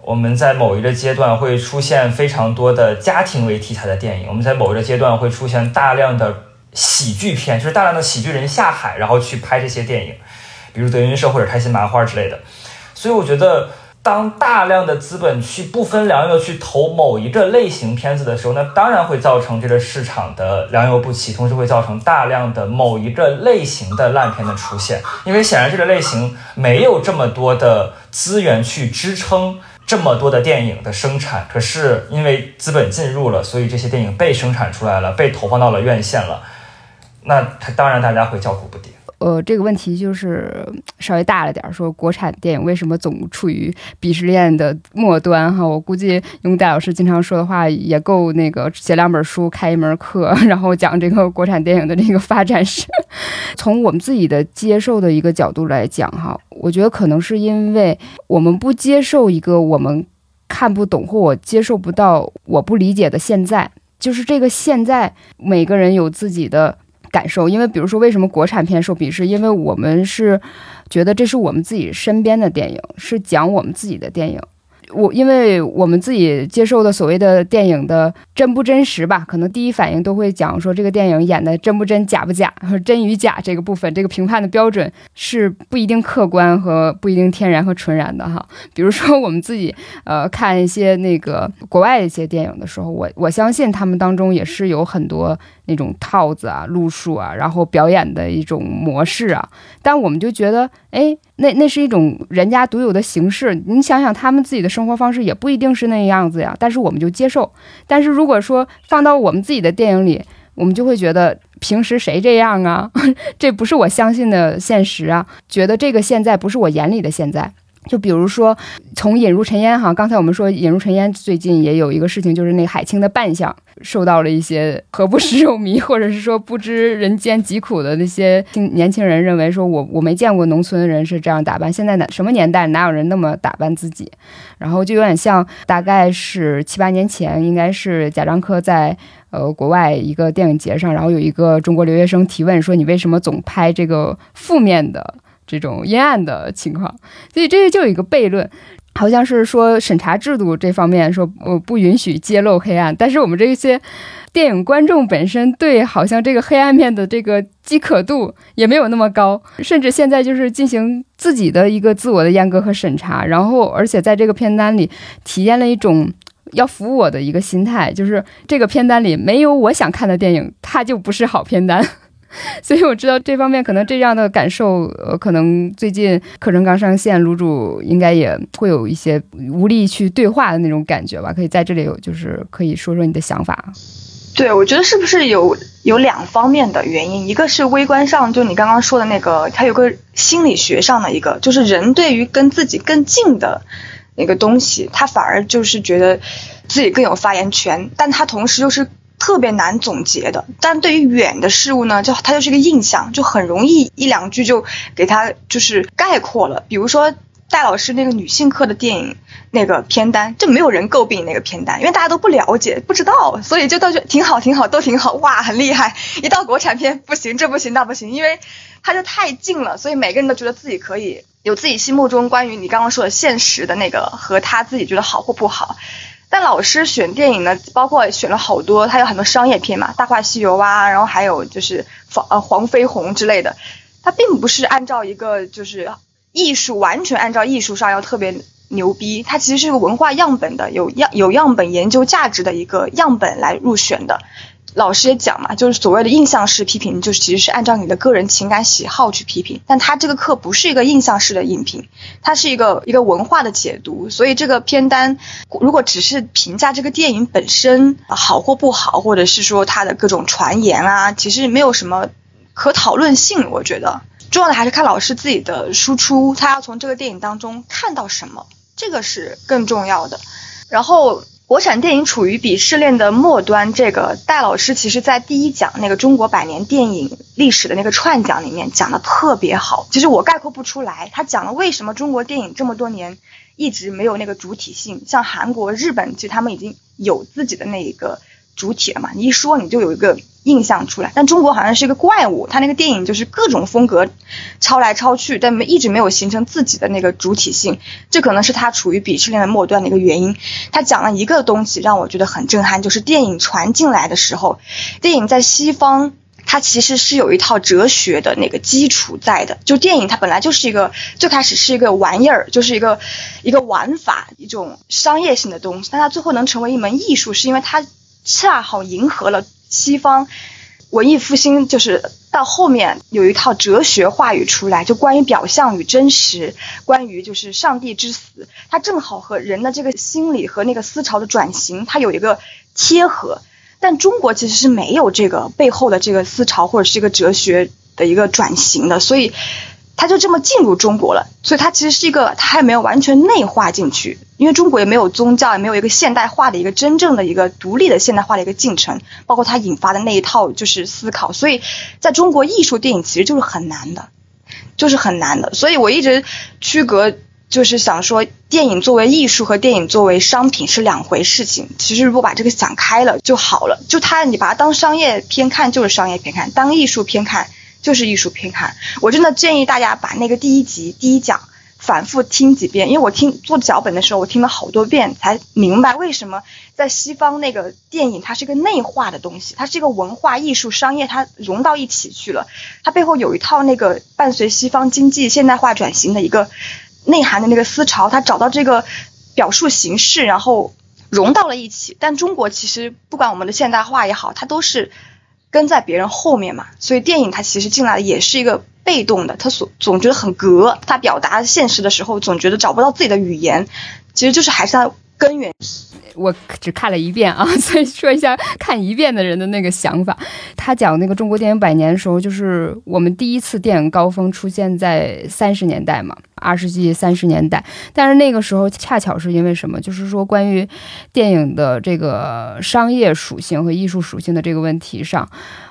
我们在某一个阶段会出现非常多的家庭为题材的电影；我们在某一个阶段会出现大量的喜剧片，就是大量的喜剧人下海，然后去拍这些电影，比如德云社或者开心麻花之类的。所以我觉得。当大量的资本去不分良莠去投某一个类型片子的时候，那当然会造成这个市场的良莠不齐，同时会造成大量的某一个类型的烂片的出现。因为显然这个类型没有这么多的资源去支撑这么多的电影的生产，可是因为资本进入了，所以这些电影被生产出来了，被投放到了院线了，那当然大家会叫苦不迭。呃，这个问题就是稍微大了点儿，说国产电影为什么总处于鄙视链的末端哈？我估计用戴老师经常说的话，也够那个写两本书、开一门课，然后讲这个国产电影的这个发展史。从我们自己的接受的一个角度来讲哈，我觉得可能是因为我们不接受一个我们看不懂或我接受不到、我不理解的现在，就是这个现在，每个人有自己的。感受，因为比如说，为什么国产片受鄙视？因为我们是觉得这是我们自己身边的电影，是讲我们自己的电影。我因为我们自己接受的所谓的电影的真不真实吧，可能第一反应都会讲说这个电影演的真不真假不假，和 真与假这个部分，这个评判的标准是不一定客观和不一定天然和纯然的哈。比如说我们自己呃看一些那个国外一些电影的时候，我我相信他们当中也是有很多那种套子啊、路数啊，然后表演的一种模式啊，但我们就觉得哎。那那是一种人家独有的形式，你想想他们自己的生活方式也不一定是那样子呀。但是我们就接受。但是如果说放到我们自己的电影里，我们就会觉得平时谁这样啊？这不是我相信的现实啊！觉得这个现在不是我眼里的现在。就比如说，从《引入尘烟》哈，刚才我们说《引入尘烟》最近也有一个事情，就是那海清的扮相受到了一些何不食肉糜，或者是说不知人间疾苦的那些年轻人认为说，我我没见过农村人是这样打扮，现在哪什么年代哪有人那么打扮自己？然后就有点像，大概是七八年前，应该是贾樟柯在呃国外一个电影节上，然后有一个中国留学生提问说，你为什么总拍这个负面的？这种阴暗的情况，所以这就有一个悖论，好像是说审查制度这方面说我不允许揭露黑暗，但是我们这些电影观众本身对好像这个黑暗面的这个饥渴度也没有那么高，甚至现在就是进行自己的一个自我的阉割和审查，然后而且在这个片单里体验了一种要服我的一个心态，就是这个片单里没有我想看的电影，它就不是好片单。所以我知道这方面可能这样的感受，呃，可能最近课程刚上线，卤主应该也会有一些无力去对话的那种感觉吧？可以在这里有，就是可以说说你的想法。对，我觉得是不是有有两方面的原因？一个是微观上，就你刚刚说的那个，它有个心理学上的一个，就是人对于跟自己更近的那个东西，他反而就是觉得自己更有发言权，但他同时又是。特别难总结的，但对于远的事物呢，就它就是一个印象，就很容易一两句就给它就是概括了。比如说戴老师那个女性课的电影那个片单，就没有人诟病那个片单，因为大家都不了解不知道，所以就都觉得挺好挺好都挺好，哇很厉害。一到国产片不行这不行那不行，因为它就太近了，所以每个人都觉得自己可以有自己心目中关于你刚刚说的现实的那个和他自己觉得好或不好。但老师选电影呢，包括选了好多，他有很多商业片嘛，《大话西游》啊，然后还有就是黄呃黄飞鸿之类的，他并不是按照一个就是艺术完全按照艺术上要特别牛逼，它其实是个文化样本的，有样有样本研究价值的一个样本来入选的。老师也讲嘛，就是所谓的印象式批评，就是其实是按照你的个人情感喜好去批评。但他这个课不是一个印象式的影评，它是一个一个文化的解读。所以这个片单如果只是评价这个电影本身好或不好，或者是说它的各种传言啊，其实没有什么可讨论性。我觉得重要的还是看老师自己的输出，他要从这个电影当中看到什么，这个是更重要的。然后。国产电影处于鄙视链的末端，这个戴老师其实在第一讲那个中国百年电影历史的那个串讲里面讲的特别好。其实我概括不出来，他讲了为什么中国电影这么多年一直没有那个主体性，像韩国、日本，其实他们已经有自己的那一个主体了嘛。你一说你就有一个。印象出来，但中国好像是一个怪物，他那个电影就是各种风格抄来抄去，但没一直没有形成自己的那个主体性，这可能是他处于鄙视链的末端的一个原因。他讲了一个东西让我觉得很震撼，就是电影传进来的时候，电影在西方它其实是有一套哲学的那个基础在的，就电影它本来就是一个最开始是一个玩意儿，就是一个一个玩法，一种商业性的东西，但它最后能成为一门艺术，是因为它恰好迎合了。西方文艺复兴就是到后面有一套哲学话语出来，就关于表象与真实，关于就是上帝之死，它正好和人的这个心理和那个思潮的转型，它有一个贴合。但中国其实是没有这个背后的这个思潮或者是一个哲学的一个转型的，所以他就这么进入中国了。所以它其实是一个，它还没有完全内化进去。因为中国也没有宗教，也没有一个现代化的一个真正的一个独立的现代化的一个进程，包括它引发的那一套就是思考，所以在中国艺术电影其实就是很难的，就是很难的。所以我一直区隔，就是想说，电影作为艺术和电影作为商品是两回事情。其实如果把这个想开了就好了，就它你把它当商业片看就是商业片看，当艺术片看就是艺术片看。我真的建议大家把那个第一集第一讲。反复听几遍，因为我听做脚本的时候，我听了好多遍才明白为什么在西方那个电影它是一个内化的东西，它是一个文化艺术商业，它融到一起去了，它背后有一套那个伴随西方经济现代化转型的一个内涵的那个思潮，它找到这个表述形式，然后融到了一起。但中国其实不管我们的现代化也好，它都是跟在别人后面嘛，所以电影它其实进来的也是一个。被动的，他所总觉得很隔，他表达现实的时候总觉得找不到自己的语言，其实就是还是他根源。我只看了一遍啊，所以说一下看一遍的人的那个想法。他讲那个中国电影百年的时候，就是我们第一次电影高峰出现在三十年代嘛，二十世纪三十年代。但是那个时候恰巧是因为什么？就是说关于电影的这个商业属性和艺术属性的这个问题上，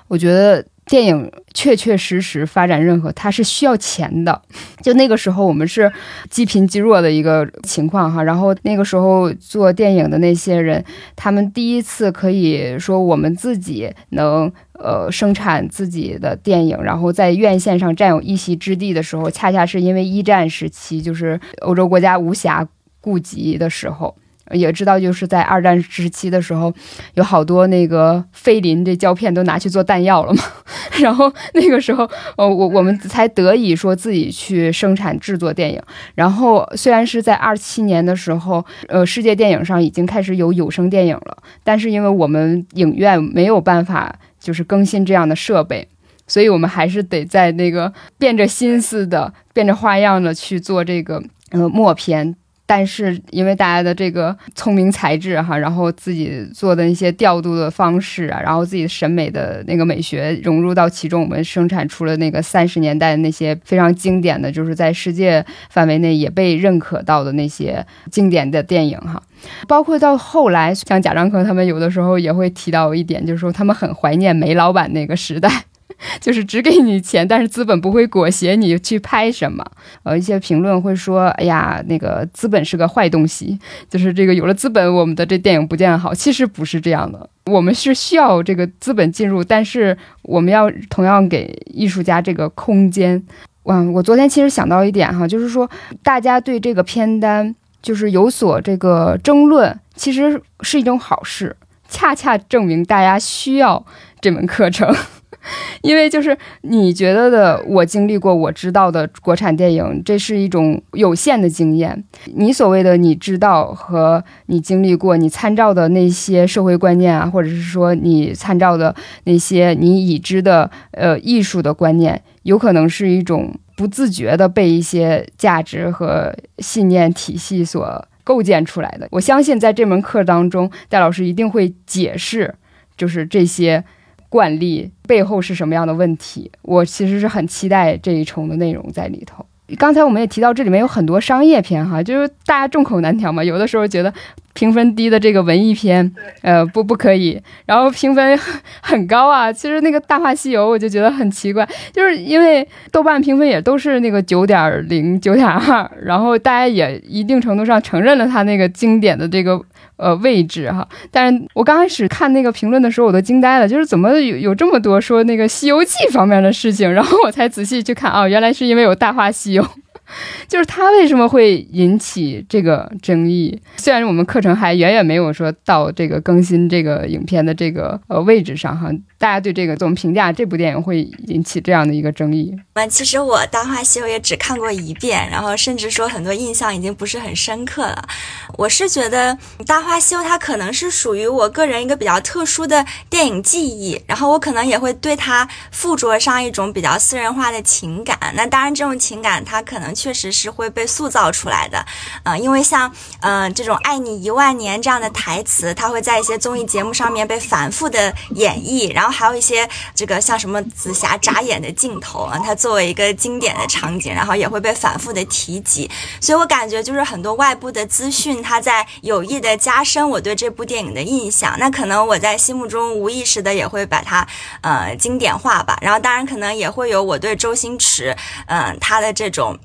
我觉得。电影确确实实发展任何，它是需要钱的。就那个时候，我们是积贫积弱的一个情况哈。然后那个时候做电影的那些人，他们第一次可以说我们自己能呃生产自己的电影，然后在院线上占有一席之地的时候，恰恰是因为一战时期，就是欧洲国家无暇顾及的时候。也知道，就是在二战时期的时候，有好多那个菲林这胶片都拿去做弹药了嘛。然后那个时候，呃，我我们才得以说自己去生产制作电影。然后虽然是在二七年的时候，呃，世界电影上已经开始有有声电影了，但是因为我们影院没有办法就是更新这样的设备，所以我们还是得在那个变着心思的、变着花样的去做这个呃默片。但是因为大家的这个聪明才智哈，然后自己做的那些调度的方式啊，然后自己审美的那个美学融入到其中，我们生产出了那个三十年代那些非常经典的就是在世界范围内也被认可到的那些经典的电影哈。包括到后来，像贾樟柯他们有的时候也会提到一点，就是说他们很怀念煤老板那个时代。就是只给你钱，但是资本不会裹挟你去拍什么。呃，一些评论会说：“哎呀，那个资本是个坏东西。”就是这个有了资本，我们的这电影不见好。其实不是这样的，我们是需要这个资本进入，但是我们要同样给艺术家这个空间。嗯，我昨天其实想到一点哈，就是说大家对这个片单就是有所这个争论，其实是一种好事，恰恰证明大家需要这门课程。因为就是你觉得的，我经历过，我知道的国产电影，这是一种有限的经验。你所谓的你知道和你经历过，你参照的那些社会观念啊，或者是说你参照的那些你已知的呃艺术的观念，有可能是一种不自觉的被一些价值和信念体系所构建出来的。我相信在这门课当中，戴老师一定会解释，就是这些。惯例背后是什么样的问题？我其实是很期待这一重的内容在里头。刚才我们也提到，这里面有很多商业片，哈，就是大家众口难调嘛。有的时候觉得评分低的这个文艺片，呃，不不可以，然后评分很高啊。其实那个《大话西游》，我就觉得很奇怪，就是因为豆瓣评分也都是那个九点零、九点二，然后大家也一定程度上承认了它那个经典的这个。呃，位置哈，但是我刚开始看那个评论的时候，我都惊呆了，就是怎么有有这么多说那个《西游记》方面的事情，然后我才仔细去看啊，原来是因为有《大话西游》，就是他为什么会引起这个争议？虽然我们课程还远远没有说到这个更新这个影片的这个呃位置上哈，大家对这个怎么评价这部电影会引起这样的一个争议？嗯，其实我《大话西游》也只看过一遍，然后甚至说很多印象已经不是很深刻了。我是觉得《大话西游》它可能是属于我个人一个比较特殊的电影记忆，然后我可能也会对它附着上一种比较私人化的情感。那当然，这种情感它可能确实是会被塑造出来的，呃，因为像呃这种“爱你一万年”这样的台词，它会在一些综艺节目上面被反复的演绎，然后还有一些这个像什么紫霞眨眼的镜头啊，它作为一个经典的场景，然后也会被反复的提及。所以我感觉就是很多外部的资讯，它在有意的加深我对这部电影的印象。那可能我在心目中无意识的也会把它呃经典化吧。然后当然可能也会有我对周星驰嗯他的这种。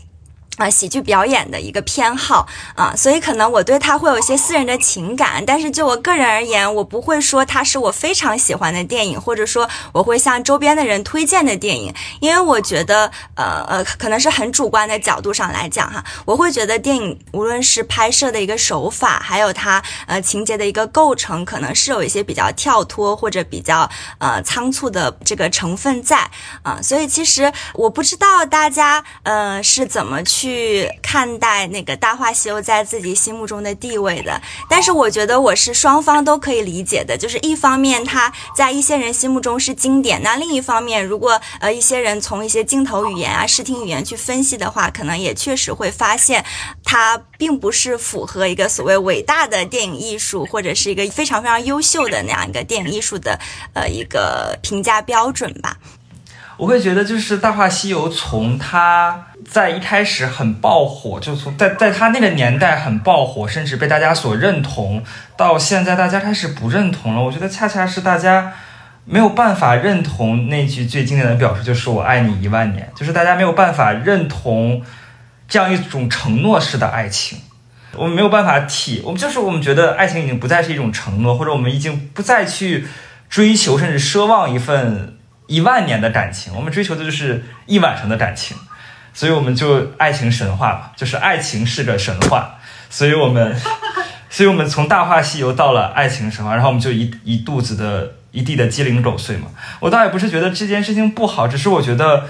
啊，喜剧表演的一个偏好啊，所以可能我对他会有一些私人的情感，但是就我个人而言，我不会说它是我非常喜欢的电影，或者说我会向周边的人推荐的电影，因为我觉得，呃呃，可能是很主观的角度上来讲哈，我会觉得电影无论是拍摄的一个手法，还有它呃情节的一个构成，可能是有一些比较跳脱或者比较呃仓促的这个成分在啊，所以其实我不知道大家呃是怎么去。去看待那个《大话西游》在自己心目中的地位的，但是我觉得我是双方都可以理解的，就是一方面它在一些人心目中是经典，那另一方面，如果呃一些人从一些镜头语言啊、视听语言去分析的话，可能也确实会发现它并不是符合一个所谓伟大的电影艺术或者是一个非常非常优秀的那样一个电影艺术的呃一个评价标准吧。我会觉得，就是《大话西游》从它在一开始很爆火，就从在在他那个年代很爆火，甚至被大家所认同，到现在大家开始不认同了。我觉得恰恰是大家没有办法认同那句最经典的表述，就是“我爱你一万年”，就是大家没有办法认同这样一种承诺式的爱情。我们没有办法体，我们就是我们觉得爱情已经不再是一种承诺，或者我们已经不再去追求，甚至奢望一份。一万年的感情，我们追求的就是一晚上的感情，所以我们就爱情神话嘛，就是爱情是个神话，所以我们，所以我们从大话西游到了爱情神话，然后我们就一一肚子的一地的鸡零狗碎嘛。我倒也不是觉得这件事情不好，只是我觉得，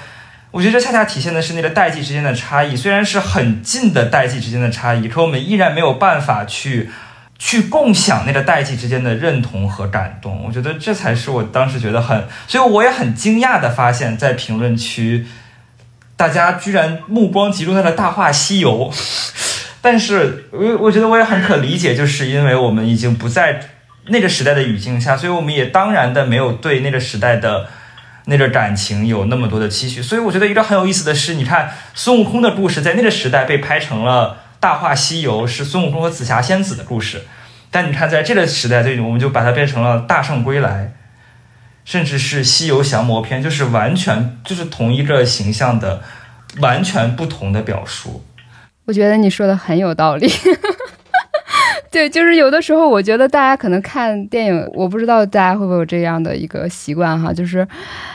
我觉得这恰恰体现的是那个代际之间的差异，虽然是很近的代际之间的差异，可我们依然没有办法去。去共享那个代际之间的认同和感动，我觉得这才是我当时觉得很，所以我也很惊讶的发现，在评论区，大家居然目光集中在了《大话西游》，但是我我觉得我也很可理解，就是因为我们已经不在那个时代的语境下，所以我们也当然的没有对那个时代的那个感情有那么多的期许，所以我觉得一个很有意思的是，你看孙悟空的故事在那个时代被拍成了。大话西游是孙悟空和紫霞仙子的故事，但你看，在这个时代，对，我们就把它变成了大圣归来，甚至是西游降魔篇，就是完全就是同一个形象的完全不同的表述。我觉得你说的很有道理。对，就是有的时候，我觉得大家可能看电影，我不知道大家会不会有这样的一个习惯哈，就是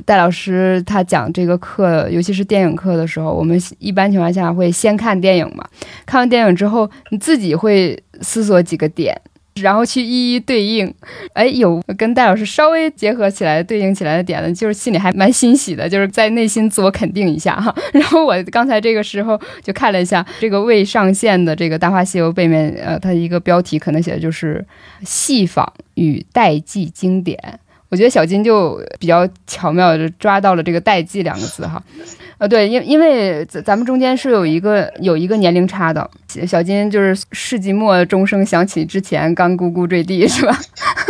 戴老师他讲这个课，尤其是电影课的时候，我们一般情况下会先看电影嘛，看完电影之后，你自己会思索几个点。然后去一一对应，哎，有跟戴老师稍微结合起来、对应起来的点呢，就是心里还蛮欣喜的，就是在内心自我肯定一下哈。然后我刚才这个时候就看了一下这个未上线的这个《大话西游》背面，呃，它一个标题可能写的就是“戏仿与代际经典”。我觉得小金就比较巧妙的抓到了这个“代际”两个字哈。呃，对，因因为咱咱们中间是有一个有一个年龄差的，小金就是世纪末钟声响起之前刚咕咕坠地 是吧？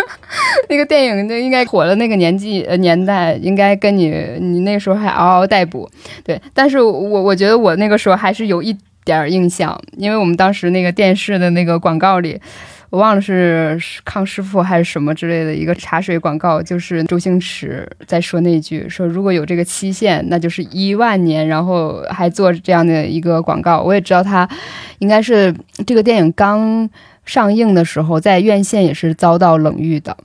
那个电影就应该火了那个年纪呃年代，应该跟你你那时候还嗷嗷待哺，对。但是我我觉得我那个时候还是有一点印象，因为我们当时那个电视的那个广告里。我忘了是康师傅还是什么之类的一个茶水广告，就是周星驰在说那句说如果有这个期限，那就是一万年，然后还做这样的一个广告。我也知道他应该是这个电影刚上映的时候，在院线也是遭到冷遇的。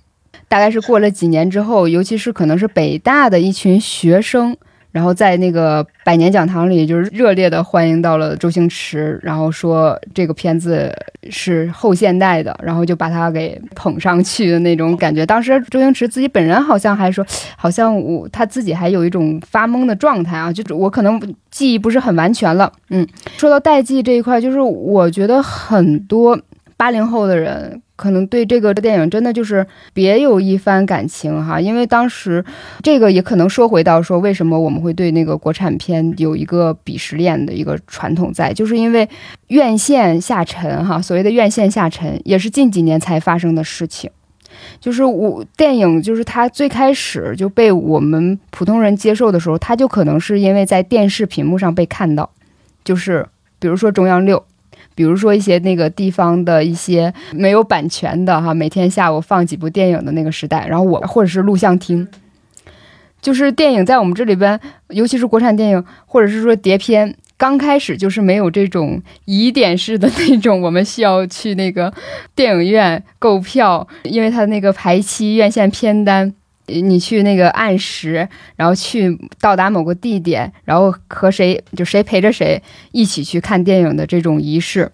大概是过了几年之后，尤其是可能是北大的一群学生。然后在那个百年讲堂里，就是热烈的欢迎到了周星驰，然后说这个片子是后现代的，然后就把他给捧上去的那种感觉。当时周星驰自己本人好像还说，好像我他自己还有一种发懵的状态啊，就我可能记忆不是很完全了。嗯，说到代际这一块，就是我觉得很多八零后的人。可能对这个电影真的就是别有一番感情哈，因为当时这个也可能说回到说为什么我们会对那个国产片有一个鄙视链的一个传统在，就是因为院线下沉哈，所谓的院线下沉也是近几年才发生的事情，就是我电影就是它最开始就被我们普通人接受的时候，它就可能是因为在电视屏幕上被看到，就是比如说中央六。比如说一些那个地方的一些没有版权的哈，每天下午放几部电影的那个时代，然后我或者是录像厅，就是电影在我们这里边，尤其是国产电影或者是说碟片，刚开始就是没有这种疑点式的那种，我们需要去那个电影院购票，因为它那个排期院线片单。你去那个按时，然后去到达某个地点，然后和谁就谁陪着谁一起去看电影的这种仪式，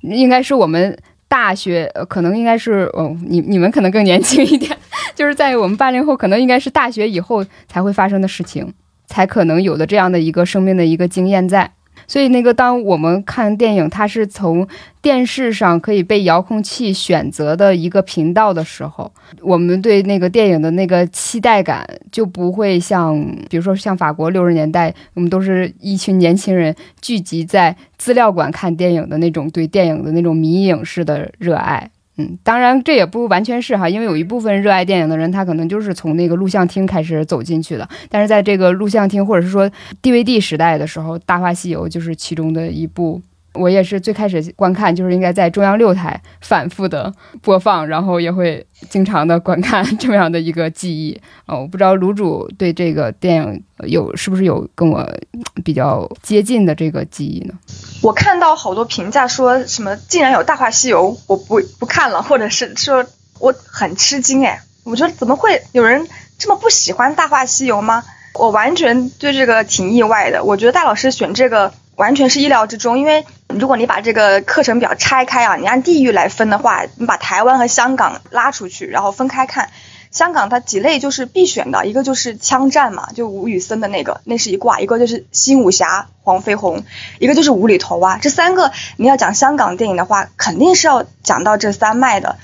应该是我们大学可能应该是哦，你你们可能更年轻一点，就是在我们八零后可能应该是大学以后才会发生的事情，才可能有的这样的一个生命的一个经验在。所以，那个当我们看电影，它是从电视上可以被遥控器选择的一个频道的时候，我们对那个电影的那个期待感就不会像，比如说像法国六十年代，我们都是一群年轻人聚集在资料馆看电影的那种对电影的那种迷影式的热爱。嗯，当然这也不完全是哈，因为有一部分热爱电影的人，他可能就是从那个录像厅开始走进去的。但是在这个录像厅或者是说 DVD 时代的时候，《大话西游》就是其中的一部。我也是最开始观看，就是应该在中央六台反复的播放，然后也会经常的观看这么样的一个记忆。哦，我不知道卤煮对这个电影有是不是有跟我比较接近的这个记忆呢？我看到好多评价说什么竟然有《大话西游》，我不不看了，或者是说我很吃惊哎，我觉得怎么会有人这么不喜欢《大话西游》吗？我完全对这个挺意外的。我觉得大老师选这个完全是意料之中，因为如果你把这个课程表拆开啊，你按地域来分的话，你把台湾和香港拉出去，然后分开看。香港它几类就是必选的，一个就是枪战嘛，就吴宇森的那个，那是一挂；一个就是新武侠黄飞鸿，一个就是无厘头啊。这三个你要讲香港电影的话，肯定是要讲到这三脉的。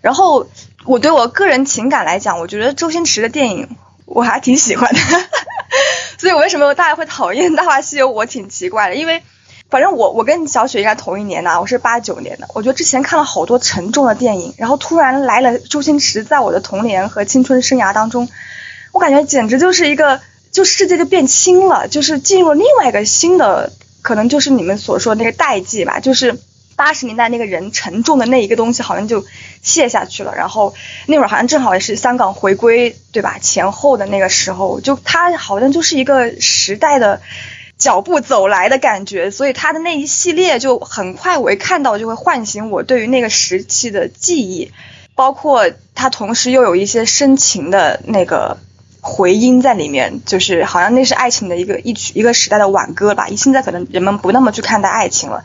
然后我对我个人情感来讲，我觉得周星驰的电影我还挺喜欢的，所以我为什么大家会讨厌《大话西游》，我挺奇怪的，因为。反正我我跟小雪应该同一年的，我是八九年的。我觉得之前看了好多沉重的电影，然后突然来了周星驰，在我的童年和青春生涯当中，我感觉简直就是一个，就世界就变轻了，就是进入另外一个新的，可能就是你们所说的那个代际吧，就是八十年代那个人沉重的那一个东西好像就卸下去了，然后那会儿好像正好也是香港回归，对吧？前后的那个时候，就它好像就是一个时代的。脚步走来的感觉，所以他的那一系列就很快，我一看到就会唤醒我对于那个时期的记忆，包括他同时又有一些深情的那个回音在里面，就是好像那是爱情的一个一曲一个时代的挽歌吧。现在可能人们不那么去看待爱情了，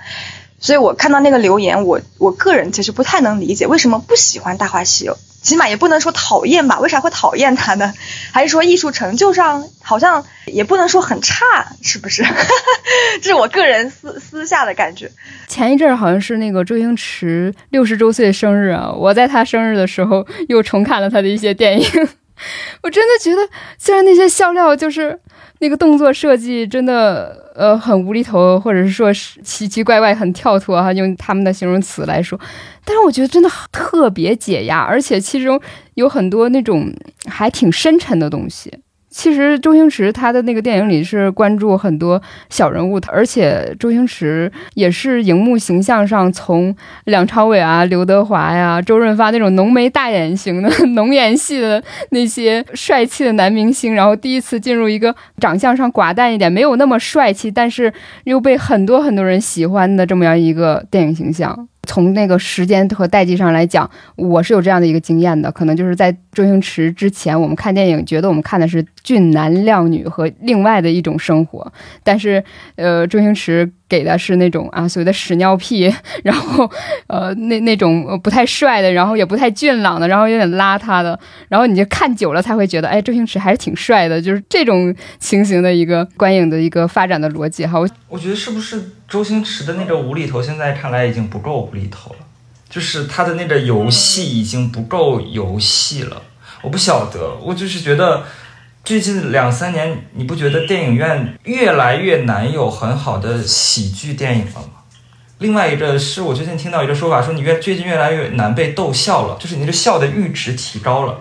所以我看到那个留言，我我个人其实不太能理解为什么不喜欢《大话西游》。起码也不能说讨厌吧？为啥会讨厌他呢？还是说艺术成就上好像也不能说很差，是不是？这是我个人私私下的感觉。前一阵儿好像是那个周星驰六十周岁生日啊，我在他生日的时候又重看了他的一些电影，我真的觉得虽然那些笑料就是那个动作设计真的。呃，很无厘头，或者是说是奇奇怪怪、很跳脱哈，用他们的形容词来说，但是我觉得真的特别解压，而且其中有很多那种还挺深沉的东西。其实周星驰他的那个电影里是关注很多小人物，而且周星驰也是荧幕形象上从梁朝伟啊、刘德华呀、周润发那种浓眉大眼型的 浓颜系的那些帅气的男明星，然后第一次进入一个长相上寡淡一点、没有那么帅气，但是又被很多很多人喜欢的这么样一个电影形象。从那个时间和代际上来讲，我是有这样的一个经验的，可能就是在周星驰之前，我们看电影觉得我们看的是俊男靓女和另外的一种生活，但是呃，周星驰。给的是那种啊所谓的屎尿屁，然后呃那那种不太帅的，然后也不太俊朗的，然后有点邋遢的，然后你就看久了才会觉得，哎，周星驰还是挺帅的，就是这种情形的一个观影的一个发展的逻辑哈。我我觉得是不是周星驰的那个无厘头，现在看来已经不够无厘头了，就是他的那个游戏已经不够游戏了。我不晓得，我就是觉得。最近两三年，你不觉得电影院越来越难有很好的喜剧电影了吗？另外一个是我最近听到一个说法，说你越最近越来越难被逗笑了，就是你的笑的阈值提高了。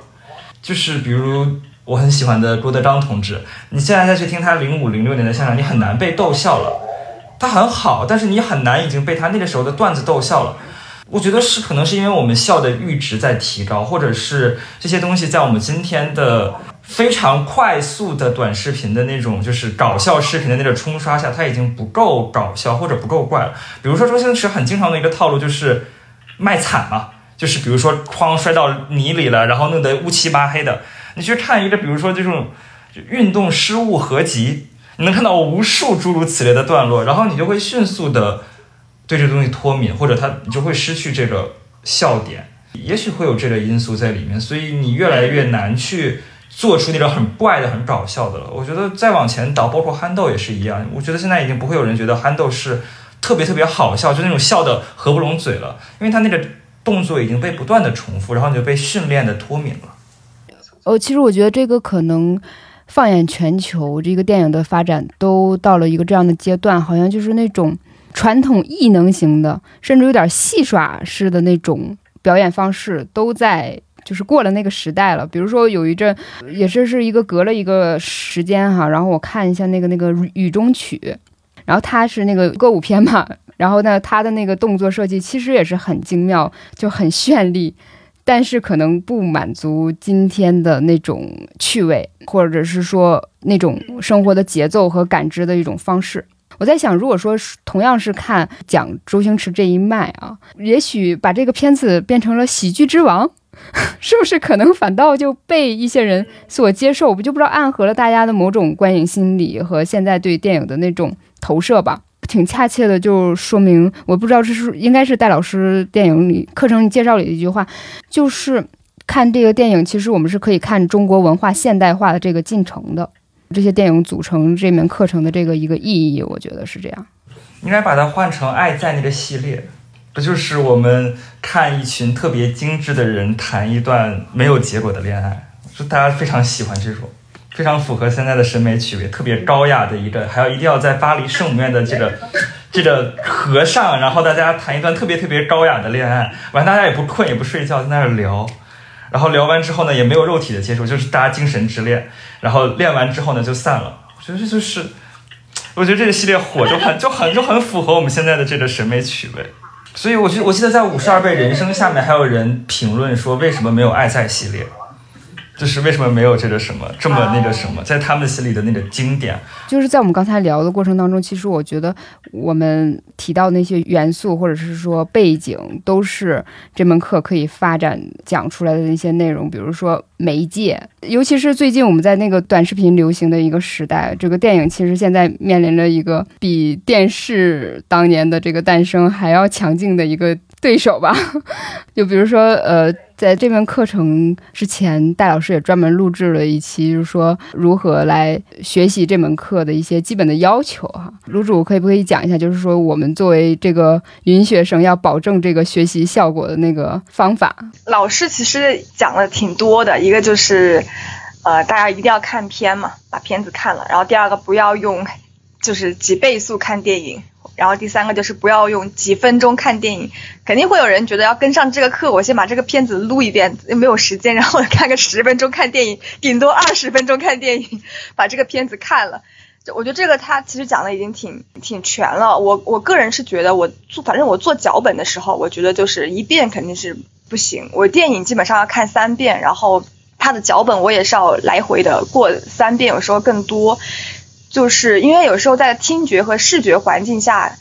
就是比如我很喜欢的郭德纲同志，你现在再去听他零五零六年的相声，你很难被逗笑了。他很好，但是你很难已经被他那个时候的段子逗笑了。我觉得是可能是因为我们笑的阈值在提高，或者是这些东西在我们今天的。非常快速的短视频的那种，就是搞笑视频的那个冲刷下，它已经不够搞笑或者不够怪了。比如说周星驰很经常的一个套路就是卖惨嘛，就是比如说哐摔到泥里了，然后弄得乌漆八黑的。你去看一个，比如说这种运动失误合集，你能看到无数诸如此类的段落，然后你就会迅速的对这东西脱敏，或者它你就会失去这个笑点，也许会有这个因素在里面，所以你越来越难去。做出那种很怪的、很搞笑的了。我觉得再往前倒，包括憨豆也是一样。我觉得现在已经不会有人觉得憨豆是特别特别好笑，就那种笑的合不拢嘴了，因为他那个动作已经被不断的重复，然后你就被训练的脱敏了。哦，其实我觉得这个可能放眼全球，这个电影的发展都到了一个这样的阶段，好像就是那种传统异能型的，甚至有点戏耍式的那种表演方式都在。就是过了那个时代了。比如说有一阵，也是是一个隔了一个时间哈，然后我看一下那个那个《雨中曲》，然后它是那个歌舞片嘛，然后呢，它的那个动作设计其实也是很精妙，就很绚丽，但是可能不满足今天的那种趣味，或者是说那种生活的节奏和感知的一种方式。我在想，如果说同样是看讲周星驰这一脉啊，也许把这个片子变成了喜剧之王。是不是可能反倒就被一些人所接受？我就不知道暗合了大家的某种观影心理和现在对电影的那种投射吧。挺恰切的，就说明我不知道这是应该是戴老师电影里课程介绍里的一句话，就是看这个电影，其实我们是可以看中国文化现代化的这个进程的。这些电影组成这门课程的这个一个意义，我觉得是这样。应该把它换成《爱在》那个系列。不就是我们看一群特别精致的人谈一段没有结果的恋爱，就大家非常喜欢这种，非常符合现在的审美趣味，特别高雅的一个，还要一定要在巴黎圣母院的这个这个和尚，然后大家谈一段特别特别高雅的恋爱，完大家也不困也不睡觉，在那儿聊，然后聊完之后呢，也没有肉体的接触，就是大家精神之恋，然后练完之后呢就散了。我觉得这就是，我觉得这个系列火就很就很就很符合我们现在的这个审美趣味。所以，我记我记得在五十二倍人生下面还有人评论说，为什么没有爱在系列？就是为什么没有这个什么这么那个什么，在他们心里的那个经典，就是在我们刚才聊的过程当中，其实我觉得我们提到那些元素或者是说背景，都是这门课可以发展讲出来的那些内容。比如说媒介，尤其是最近我们在那个短视频流行的一个时代，这个电影其实现在面临着一个比电视当年的这个诞生还要强劲的一个对手吧。就比如说呃。在这门课程之前，戴老师也专门录制了一期，就是说如何来学习这门课的一些基本的要求哈。卢主可以不可以讲一下，就是说我们作为这个云学生要保证这个学习效果的那个方法？老师其实讲了挺多的，一个就是，呃，大家一定要看片嘛，把片子看了，然后第二个不要用，就是几倍速看电影。然后第三个就是不要用几分钟看电影，肯定会有人觉得要跟上这个课，我先把这个片子录一遍，又没有时间，然后看个十分钟看电影，顶多二十分钟看电影，把这个片子看了。就我觉得这个他其实讲的已经挺挺全了。我我个人是觉得，我做反正我做脚本的时候，我觉得就是一遍肯定是不行，我电影基本上要看三遍，然后他的脚本我也是要来回的过三遍，有时候更多。就是因为有时候在听觉和视觉环境下，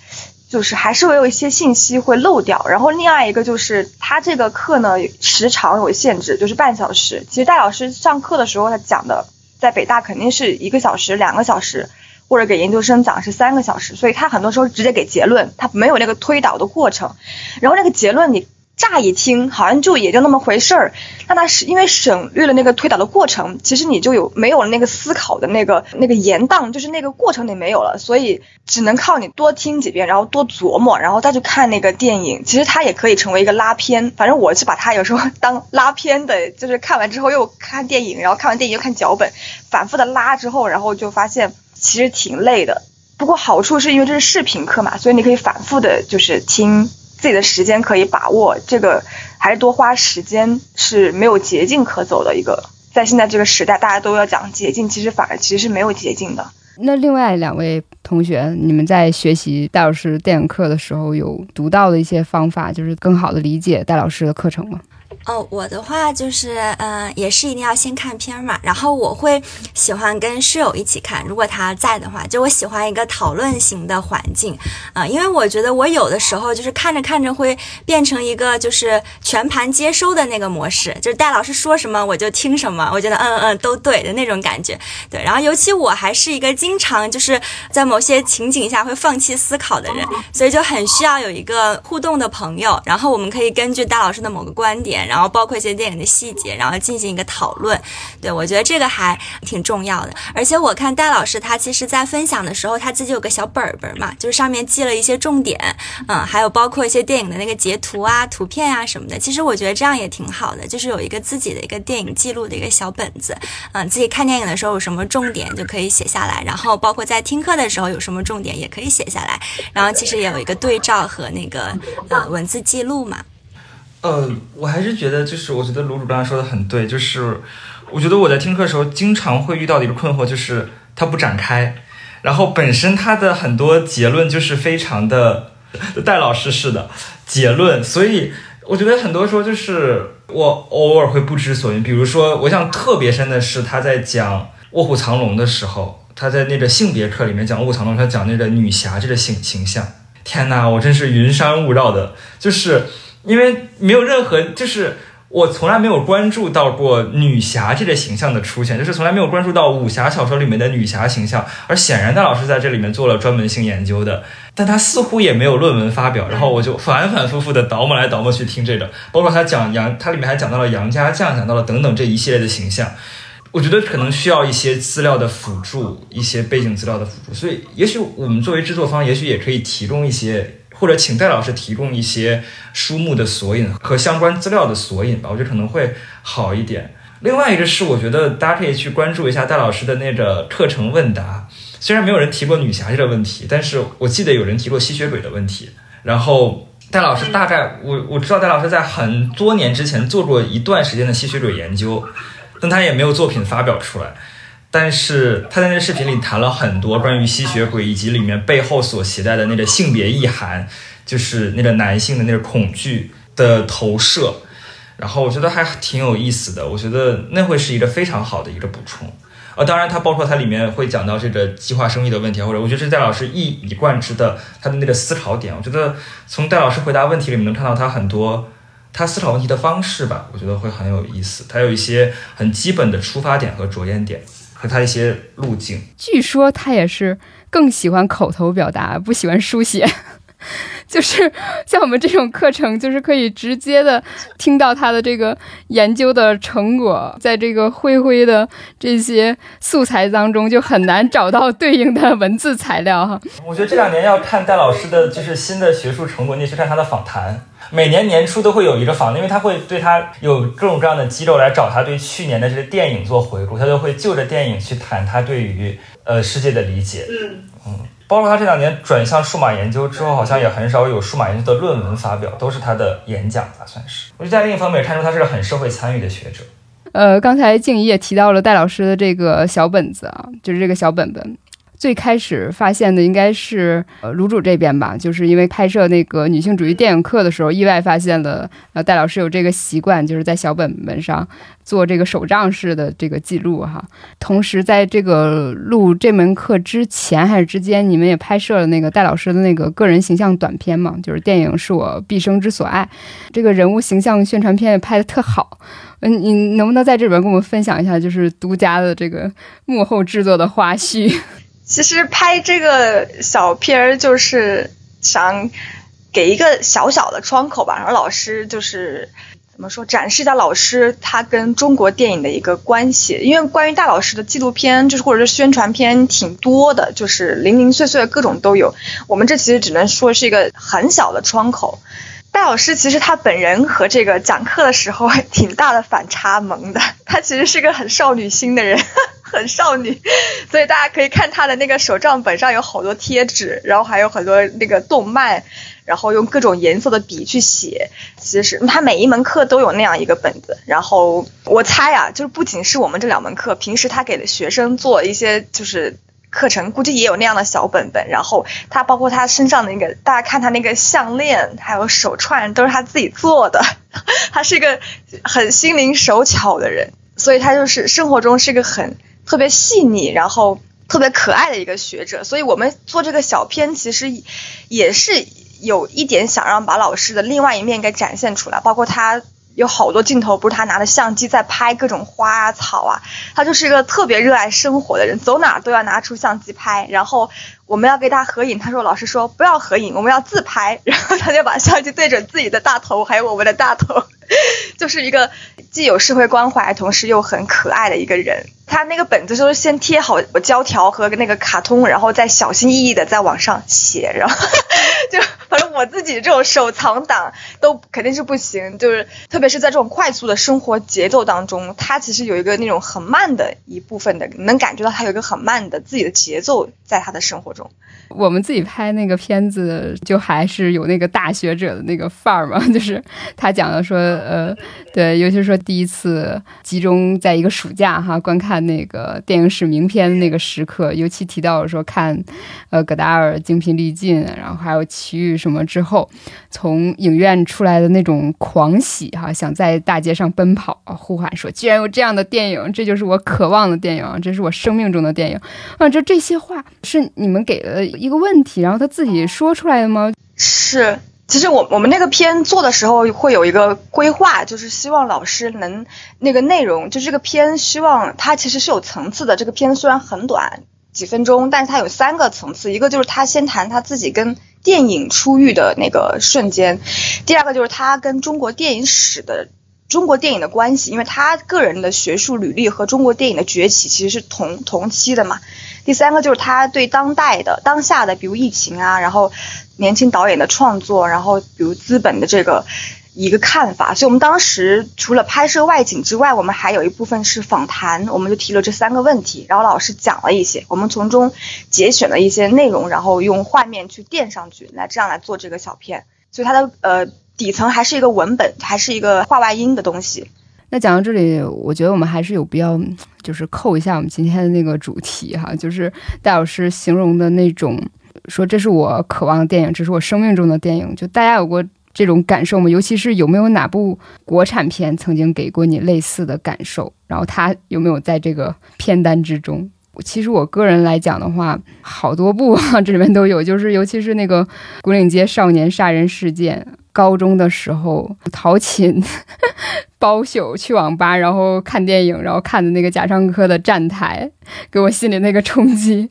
就是还是会有一些信息会漏掉。然后另外一个就是他这个课呢时长有限制，就是半小时。其实戴老师上课的时候他讲的，在北大肯定是一个小时、两个小时，或者给研究生讲是三个小时，所以他很多时候直接给结论，他没有那个推导的过程。然后那个结论你。乍一听好像就也就那么回事儿，但他是因为省略了那个推导的过程，其实你就有没有了那个思考的那个那个延宕，就是那个过程你没有了，所以只能靠你多听几遍，然后多琢磨，然后再去看那个电影。其实它也可以成为一个拉片，反正我是把它有时候当拉片的，就是看完之后又看电影，然后看完电影又看脚本，反复的拉之后，然后就发现其实挺累的。不过好处是因为这是视频课嘛，所以你可以反复的就是听。自己的时间可以把握，这个还是多花时间是没有捷径可走的一个。在现在这个时代，大家都要讲捷径，其实反而其实是没有捷径的。那另外两位同学，你们在学习戴老师电影课的时候，有读到的一些方法，就是更好的理解戴老师的课程吗？哦，我的话就是，嗯，也是一定要先看片嘛。然后我会喜欢跟室友一起看，如果他在的话，就我喜欢一个讨论型的环境，啊，因为我觉得我有的时候就是看着看着会变成一个就是全盘接收的那个模式，就是戴老师说什么我就听什么，我觉得嗯嗯都对的那种感觉。对，然后尤其我还是一个经常就是在某些情景下会放弃思考的人，所以就很需要有一个互动的朋友，然后我们可以根据戴老师的某个观点。然后包括一些电影的细节，然后进行一个讨论，对我觉得这个还挺重要的。而且我看戴老师他其实在分享的时候，他自己有个小本本嘛，就是上面记了一些重点，嗯，还有包括一些电影的那个截图啊、图片啊什么的。其实我觉得这样也挺好的，就是有一个自己的一个电影记录的一个小本子，嗯，自己看电影的时候有什么重点就可以写下来，然后包括在听课的时候有什么重点也可以写下来，然后其实也有一个对照和那个呃文字记录嘛。呃，我还是觉得，就是我觉得卢主刚才说的很对，就是我觉得我在听课的时候，经常会遇到的一个困惑，就是它不展开，然后本身它的很多结论就是非常的戴老师式的结论，所以我觉得很多时候就是我偶尔会不知所云。比如说，我想特别深的是他在讲《卧虎藏龙》的时候，他在那个性别课里面讲《卧虎藏龙》，他讲那个女侠这个形形象，天哪，我真是云山雾绕的，就是。因为没有任何，就是我从来没有关注到过女侠这个形象的出现，就是从来没有关注到武侠小说里面的女侠形象。而显然戴老师在这里面做了专门性研究的，但他似乎也没有论文发表。然后我就反反复复的倒磨来倒磨去听这个，包括他讲杨，他里面还讲到了杨家将，讲到了等等这一系列的形象。我觉得可能需要一些资料的辅助，一些背景资料的辅助。所以也许我们作为制作方，也许也可以提供一些。或者请戴老师提供一些书目的索引和相关资料的索引吧，我觉得可能会好一点。另外一个是，我觉得大家可以去关注一下戴老师的那个课程问答。虽然没有人提过女侠这个问题，但是我记得有人提过吸血鬼的问题。然后戴老师大概我我知道戴老师在很多年之前做过一段时间的吸血鬼研究，但他也没有作品发表出来。但是他在那个视频里谈了很多关于吸血鬼以及里面背后所携带的那个性别意涵，就是那个男性的那个恐惧的投射，然后我觉得还挺有意思的，我觉得那会是一个非常好的一个补充。呃，当然它包括它里面会讲到这个计划生育的问题，或者我觉得是戴老师一以贯之的他的那个思考点。我觉得从戴老师回答问题里面能看到他很多他思考问题的方式吧，我觉得会很有意思。他有一些很基本的出发点和着眼点。和他一些路径，据说他也是更喜欢口头表达，不喜欢书写。就是像我们这种课程，就是可以直接的听到他的这个研究的成果，在这个灰灰的这些素材当中，就很难找到对应的文字材料哈。我觉得这两年要看戴老师的就是新的学术成果，你去看他的访谈。每年年初都会有一个访，因为他会对他有各种各样的机构来找他对去年的这个电影做回顾，他就会就着电影去谈他对于呃世界的理解。嗯嗯，包括他这两年转向数码研究之后，好像也很少有数码研究的论文发表，都是他的演讲吧，算是。我觉得在另一方面也看出他是个很社会参与的学者。呃，刚才静怡也提到了戴老师的这个小本子啊，就是这个小本本。最开始发现的应该是呃卤煮这边吧，就是因为拍摄那个女性主义电影课的时候，意外发现了呃戴老师有这个习惯，就是在小本本上做这个手账式的这个记录哈。同时，在这个录这门课之前还是之间，你们也拍摄了那个戴老师的那个个人形象短片嘛，就是电影是我毕生之所爱，这个人物形象宣传片也拍的特好。嗯，你能不能在这边跟我们分享一下，就是独家的这个幕后制作的花絮？其实拍这个小片儿就是想给一个小小的窗口吧，然后老师就是怎么说，展示一下老师他跟中国电影的一个关系。因为关于大老师的纪录片，就是或者是宣传片挺多的，就是零零碎碎的各种都有。我们这其实只能说是一个很小的窗口。戴老师其实他本人和这个讲课的时候挺大的反差萌的，他其实是个很少女心的人。很少女，所以大家可以看他的那个手账本上有好多贴纸，然后还有很多那个动漫，然后用各种颜色的笔去写。其实他每一门课都有那样一个本子。然后我猜啊，就是不仅是我们这两门课，平时他给的学生做一些就是课程，估计也有那样的小本本。然后他包括他身上的那个，大家看他那个项链还有手串都是他自己做的。他是一个很心灵手巧的人，所以他就是生活中是一个很。特别细腻，然后特别可爱的一个学者，所以我们做这个小片，其实也是有一点想让把老师的另外一面给展现出来，包括他有好多镜头，不是他拿着相机在拍各种花啊草啊，他就是一个特别热爱生活的人，走哪都要拿出相机拍，然后我们要给他合影，他说老师说不要合影，我们要自拍，然后他就把相机对准自己的大头，还有我们的大头，就是一个既有社会关怀，同时又很可爱的一个人。他那个本子就是先贴好胶条和那个卡通，然后再小心翼翼的在往上写，然后 就反正我自己这种手藏党都肯定是不行，就是特别是在这种快速的生活节奏当中，他其实有一个那种很慢的一部分的，能感觉到他有一个很慢的自己的节奏在他的生活中。我们自己拍那个片子，就还是有那个大学者的那个范儿嘛，就是他讲的说，呃，对，尤其是说第一次集中在一个暑假哈观看。那个电影史名片的那个时刻，尤其提到说看，呃，戈达尔精疲力尽，然后还有奇遇什么之后，从影院出来的那种狂喜哈，想在大街上奔跑啊呼喊说，居然有这样的电影，这就是我渴望的电影，这是我生命中的电影。啊！这这些话是你们给了一个问题，然后他自己说出来的吗？是。其实我我们那个片做的时候会有一个规划，就是希望老师能那个内容，就是这个片希望它其实是有层次的。这个片虽然很短，几分钟，但是它有三个层次。一个就是他先谈他自己跟电影初遇的那个瞬间，第二个就是他跟中国电影史的中国电影的关系，因为他个人的学术履历和中国电影的崛起其实是同同期的嘛。第三个就是他对当代的当下的，比如疫情啊，然后。年轻导演的创作，然后比如资本的这个一个看法，所以我们当时除了拍摄外景之外，我们还有一部分是访谈，我们就提了这三个问题，然后老师讲了一些，我们从中节选了一些内容，然后用画面去垫上去，来这样来做这个小片，所以它的呃底层还是一个文本，还是一个画外音的东西。那讲到这里，我觉得我们还是有必要，就是扣一下我们今天的那个主题哈，就是戴老师形容的那种。说这是我渴望的电影，这是我生命中的电影。就大家有过这种感受吗？尤其是有没有哪部国产片曾经给过你类似的感受？然后他有没有在这个片单之中？其实我个人来讲的话，好多部啊这里面都有，就是尤其是那个《古岭街少年杀人事件》。高中的时候，陶寝 包宿去网吧，然后看电影，然后看的那个贾樟柯的《站台》，给我心里那个冲击。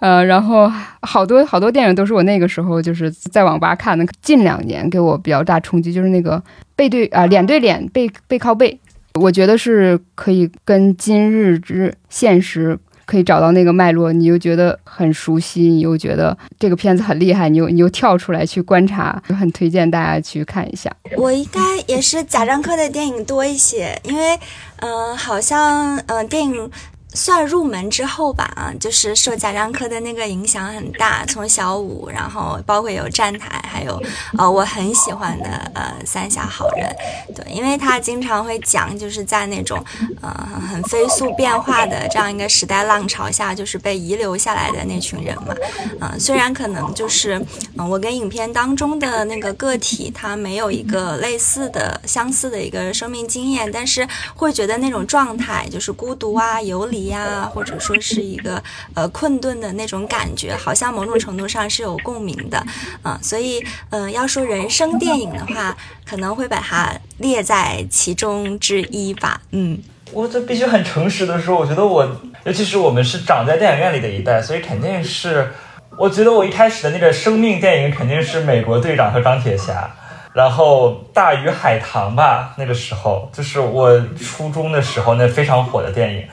呃，然后好多好多电影都是我那个时候就是在网吧看的。近两年给我比较大冲击，就是那个背对啊，脸对脸，背背靠背，我觉得是可以跟今日之现实。可以找到那个脉络，你又觉得很熟悉，你又觉得这个片子很厉害，你又你又跳出来去观察，就很推荐大家去看一下。我应该也是贾樟柯的电影多一些，因为嗯，好像嗯电影算入门之后吧，啊，就是受贾樟柯的那个影响很大，从小五，然后包括有站台，还有 呃我很喜欢的呃三峡好人，对，因为他经常会讲，就是在那种呃很飞速变化的这样一个时代浪潮下，就是被遗留下来的那群人嘛，嗯，虽然可能就是嗯我跟影片当中的那个个体他没有一个类似的相似的一个生命经验，但是会觉得那种状态就是孤独啊游离。呀，或者说是一个呃困顿的那种感觉，好像某种程度上是有共鸣的，嗯，所以嗯，要说人生电影的话，可能会把它列在其中之一吧，嗯。我这必须很诚实的说，我觉得我，尤其是我们是长在电影院里的一代，所以肯定是，我觉得我一开始的那个生命电影肯定是美国队长和钢铁侠。然后大鱼海棠吧，那个时候就是我初中的时候那非常火的电影。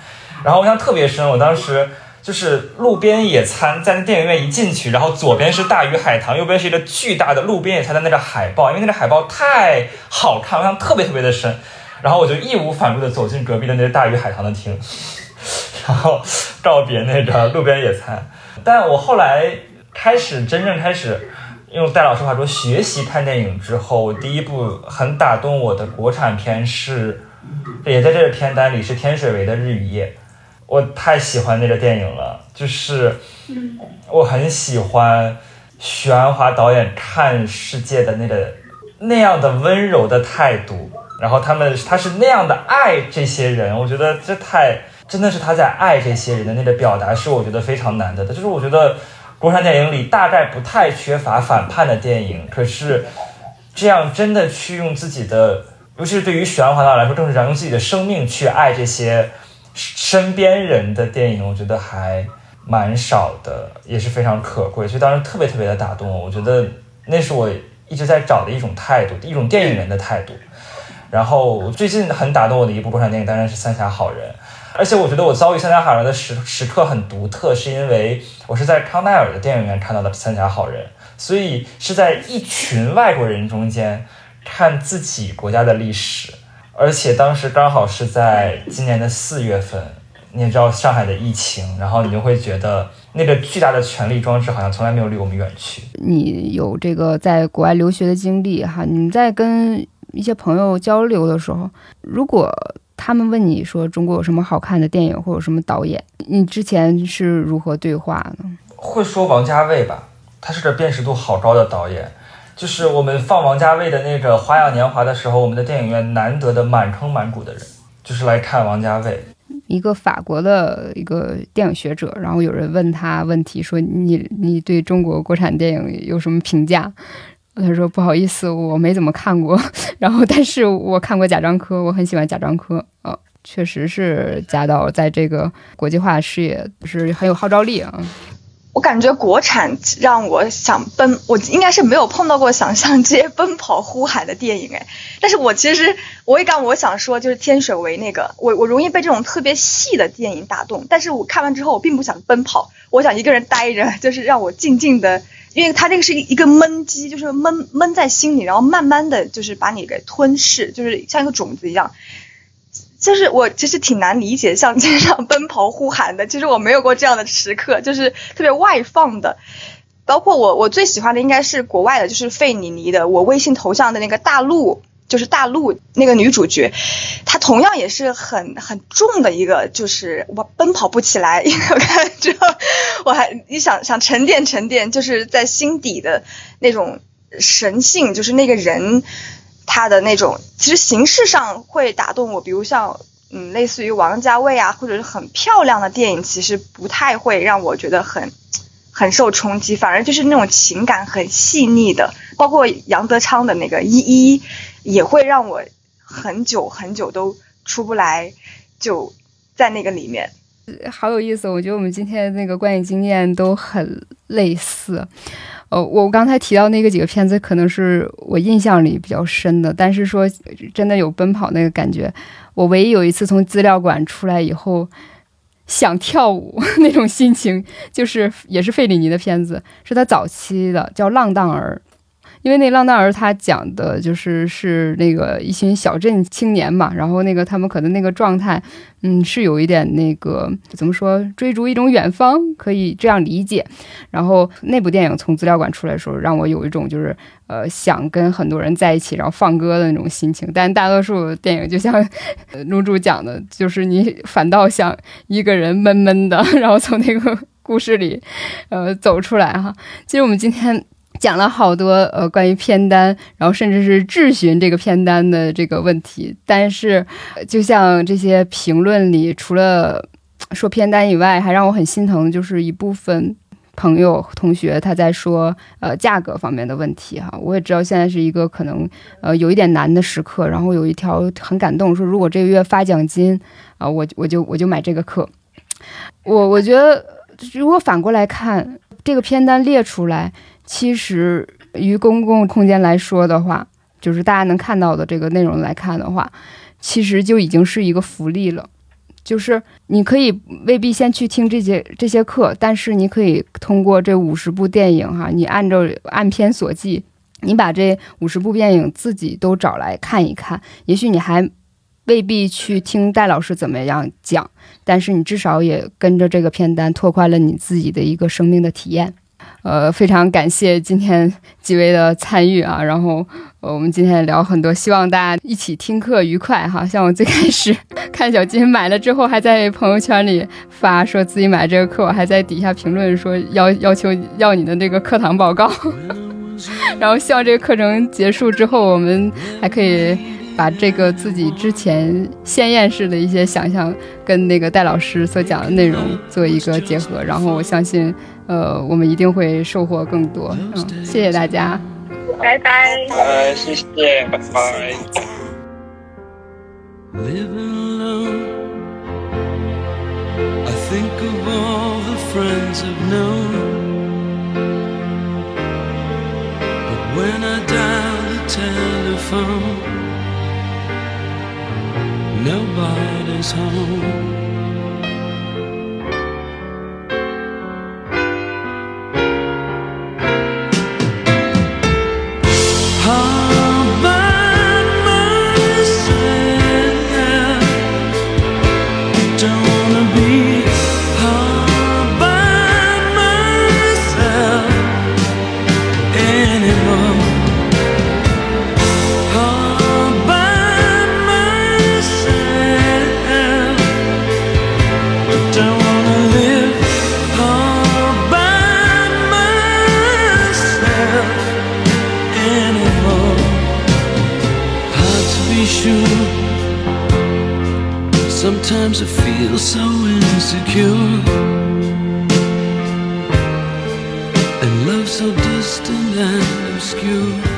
然后我印象特别深，我当时就是路边野餐，在那电影院一进去，然后左边是大鱼海棠，右边是一个巨大的路边野餐的那个海报，因为那个海报太好看，我印象特别特别的深。然后我就义无反顾的走进隔壁的那个大鱼海棠的厅，然后告别那个路边野餐。但我后来开始真正开始。用戴老师话说，学习看电影之后，我第一部很打动我的国产片是，也在这个片单里是天水围的《日与夜》，我太喜欢那个电影了，就是我很喜欢许鞍华导演看世界的那个那样的温柔的态度，然后他们他是那样的爱这些人，我觉得这太真的是他在爱这些人的那个表达，是我觉得非常难得的，就是我觉得。国产电影里大概不太缺乏反叛的电影，可是这样真的去用自己的，尤其是对于许鞍华导演来说，更是这样用自己的生命去爱这些身边人的电影，我觉得还蛮少的，也是非常可贵。所以当时特别特别的打动我，我觉得那是我一直在找的一种态度，一种电影人的态度。然后最近很打动我的一部国产电影，当然是《三峡好人》。而且我觉得我遭遇《三峡好人》的时时刻很独特，是因为我是在康奈尔的电影院看到的《三峡好人》，所以是在一群外国人中间看自己国家的历史，而且当时刚好是在今年的四月份，你也知道上海的疫情，然后你就会觉得那个巨大的权力装置好像从来没有离我们远去。你有这个在国外留学的经历哈，你在跟一些朋友交流的时候，如果。他们问你说中国有什么好看的电影或者什么导演？你之前是如何对话呢？会说王家卫吧，他是个辨识度好高的导演。就是我们放王家卫的那个《花样年华》的时候，我们的电影院难得的满坑满谷的人，就是来看王家卫。一个法国的一个电影学者，然后有人问他问题，说你你对中国国产电影有什么评价？他说：“不好意思，我没怎么看过。然后，但是我看过贾樟柯，我很喜欢贾樟柯。呃，确实是贾导在这个国际化事业是很有号召力啊。我感觉国产让我想奔，我应该是没有碰到过想象街奔跑呼喊的电影哎。但是我其实我也刚我想说，就是天水围那个，我我容易被这种特别细的电影打动。但是我看完之后，我并不想奔跑，我想一个人待着，就是让我静静的。”因为它这个是一个闷机，就是闷闷在心里，然后慢慢的就是把你给吞噬，就是像一个种子一样。就是我其实挺难理解，像街上奔跑呼喊的，其实我没有过这样的时刻，就是特别外放的。包括我我最喜欢的应该是国外的，就是费里尼的我微信头像的那个大陆。就是大陆那个女主角，她同样也是很很重的一个，就是我奔跑不起来，因为我看之后，我还你想想沉淀沉淀，就是在心底的那种神性，就是那个人他的那种，其实形式上会打动我，比如像嗯类似于王家卫啊，或者是很漂亮的电影，其实不太会让我觉得很很受冲击，反而就是那种情感很细腻的，包括杨德昌的那个一一。也会让我很久很久都出不来，就在那个里面，好有意思。我觉得我们今天的那个观影经验都很类似。呃，我刚才提到那个几个片子，可能是我印象里比较深的。但是说真的有奔跑那个感觉，我唯一有一次从资料馆出来以后想跳舞 那种心情，就是也是费里尼的片子，是他早期的叫《浪荡儿》。因为那浪荡儿他讲的就是是那个一群小镇青年嘛，然后那个他们可能那个状态，嗯，是有一点那个怎么说，追逐一种远方，可以这样理解。然后那部电影从资料馆出来的时候，让我有一种就是呃想跟很多人在一起，然后放歌的那种心情。但大多数电影就像女主讲的，就是你反倒想一个人闷闷的，然后从那个故事里呃走出来哈。其实我们今天。讲了好多呃关于片单，然后甚至是质询这个片单的这个问题。但是，就像这些评论里，除了说片单以外，还让我很心疼，就是一部分朋友同学他在说呃价格方面的问题哈。我也知道现在是一个可能呃有一点难的时刻，然后有一条很感动，说如果这个月发奖金啊，我我就我就买这个课。我我觉得如果反过来看这个片单列出来。其实，于公共空间来说的话，就是大家能看到的这个内容来看的话，其实就已经是一个福利了。就是你可以未必先去听这些这些课，但是你可以通过这五十部电影哈，你按照按片所记，你把这五十部电影自己都找来看一看。也许你还未必去听戴老师怎么样讲，但是你至少也跟着这个片单拓宽了你自己的一个生命的体验。呃，非常感谢今天几位的参与啊，然后我们今天聊很多，希望大家一起听课愉快哈。像我最开始 看小金买了之后，还在朋友圈里发说自己买这个课，我还在底下评论说要要求要你的那个课堂报告，然后希望这个课程结束之后，我们还可以。把这个自己之前鲜艳式的一些想象，跟那个戴老师所讲的内容做一个结合，然后我相信，呃，我们一定会收获更多。嗯，谢谢大家，拜拜，拜，谢谢，拜拜。Nobody's home. Sometimes I feel so insecure. And love so distant and obscure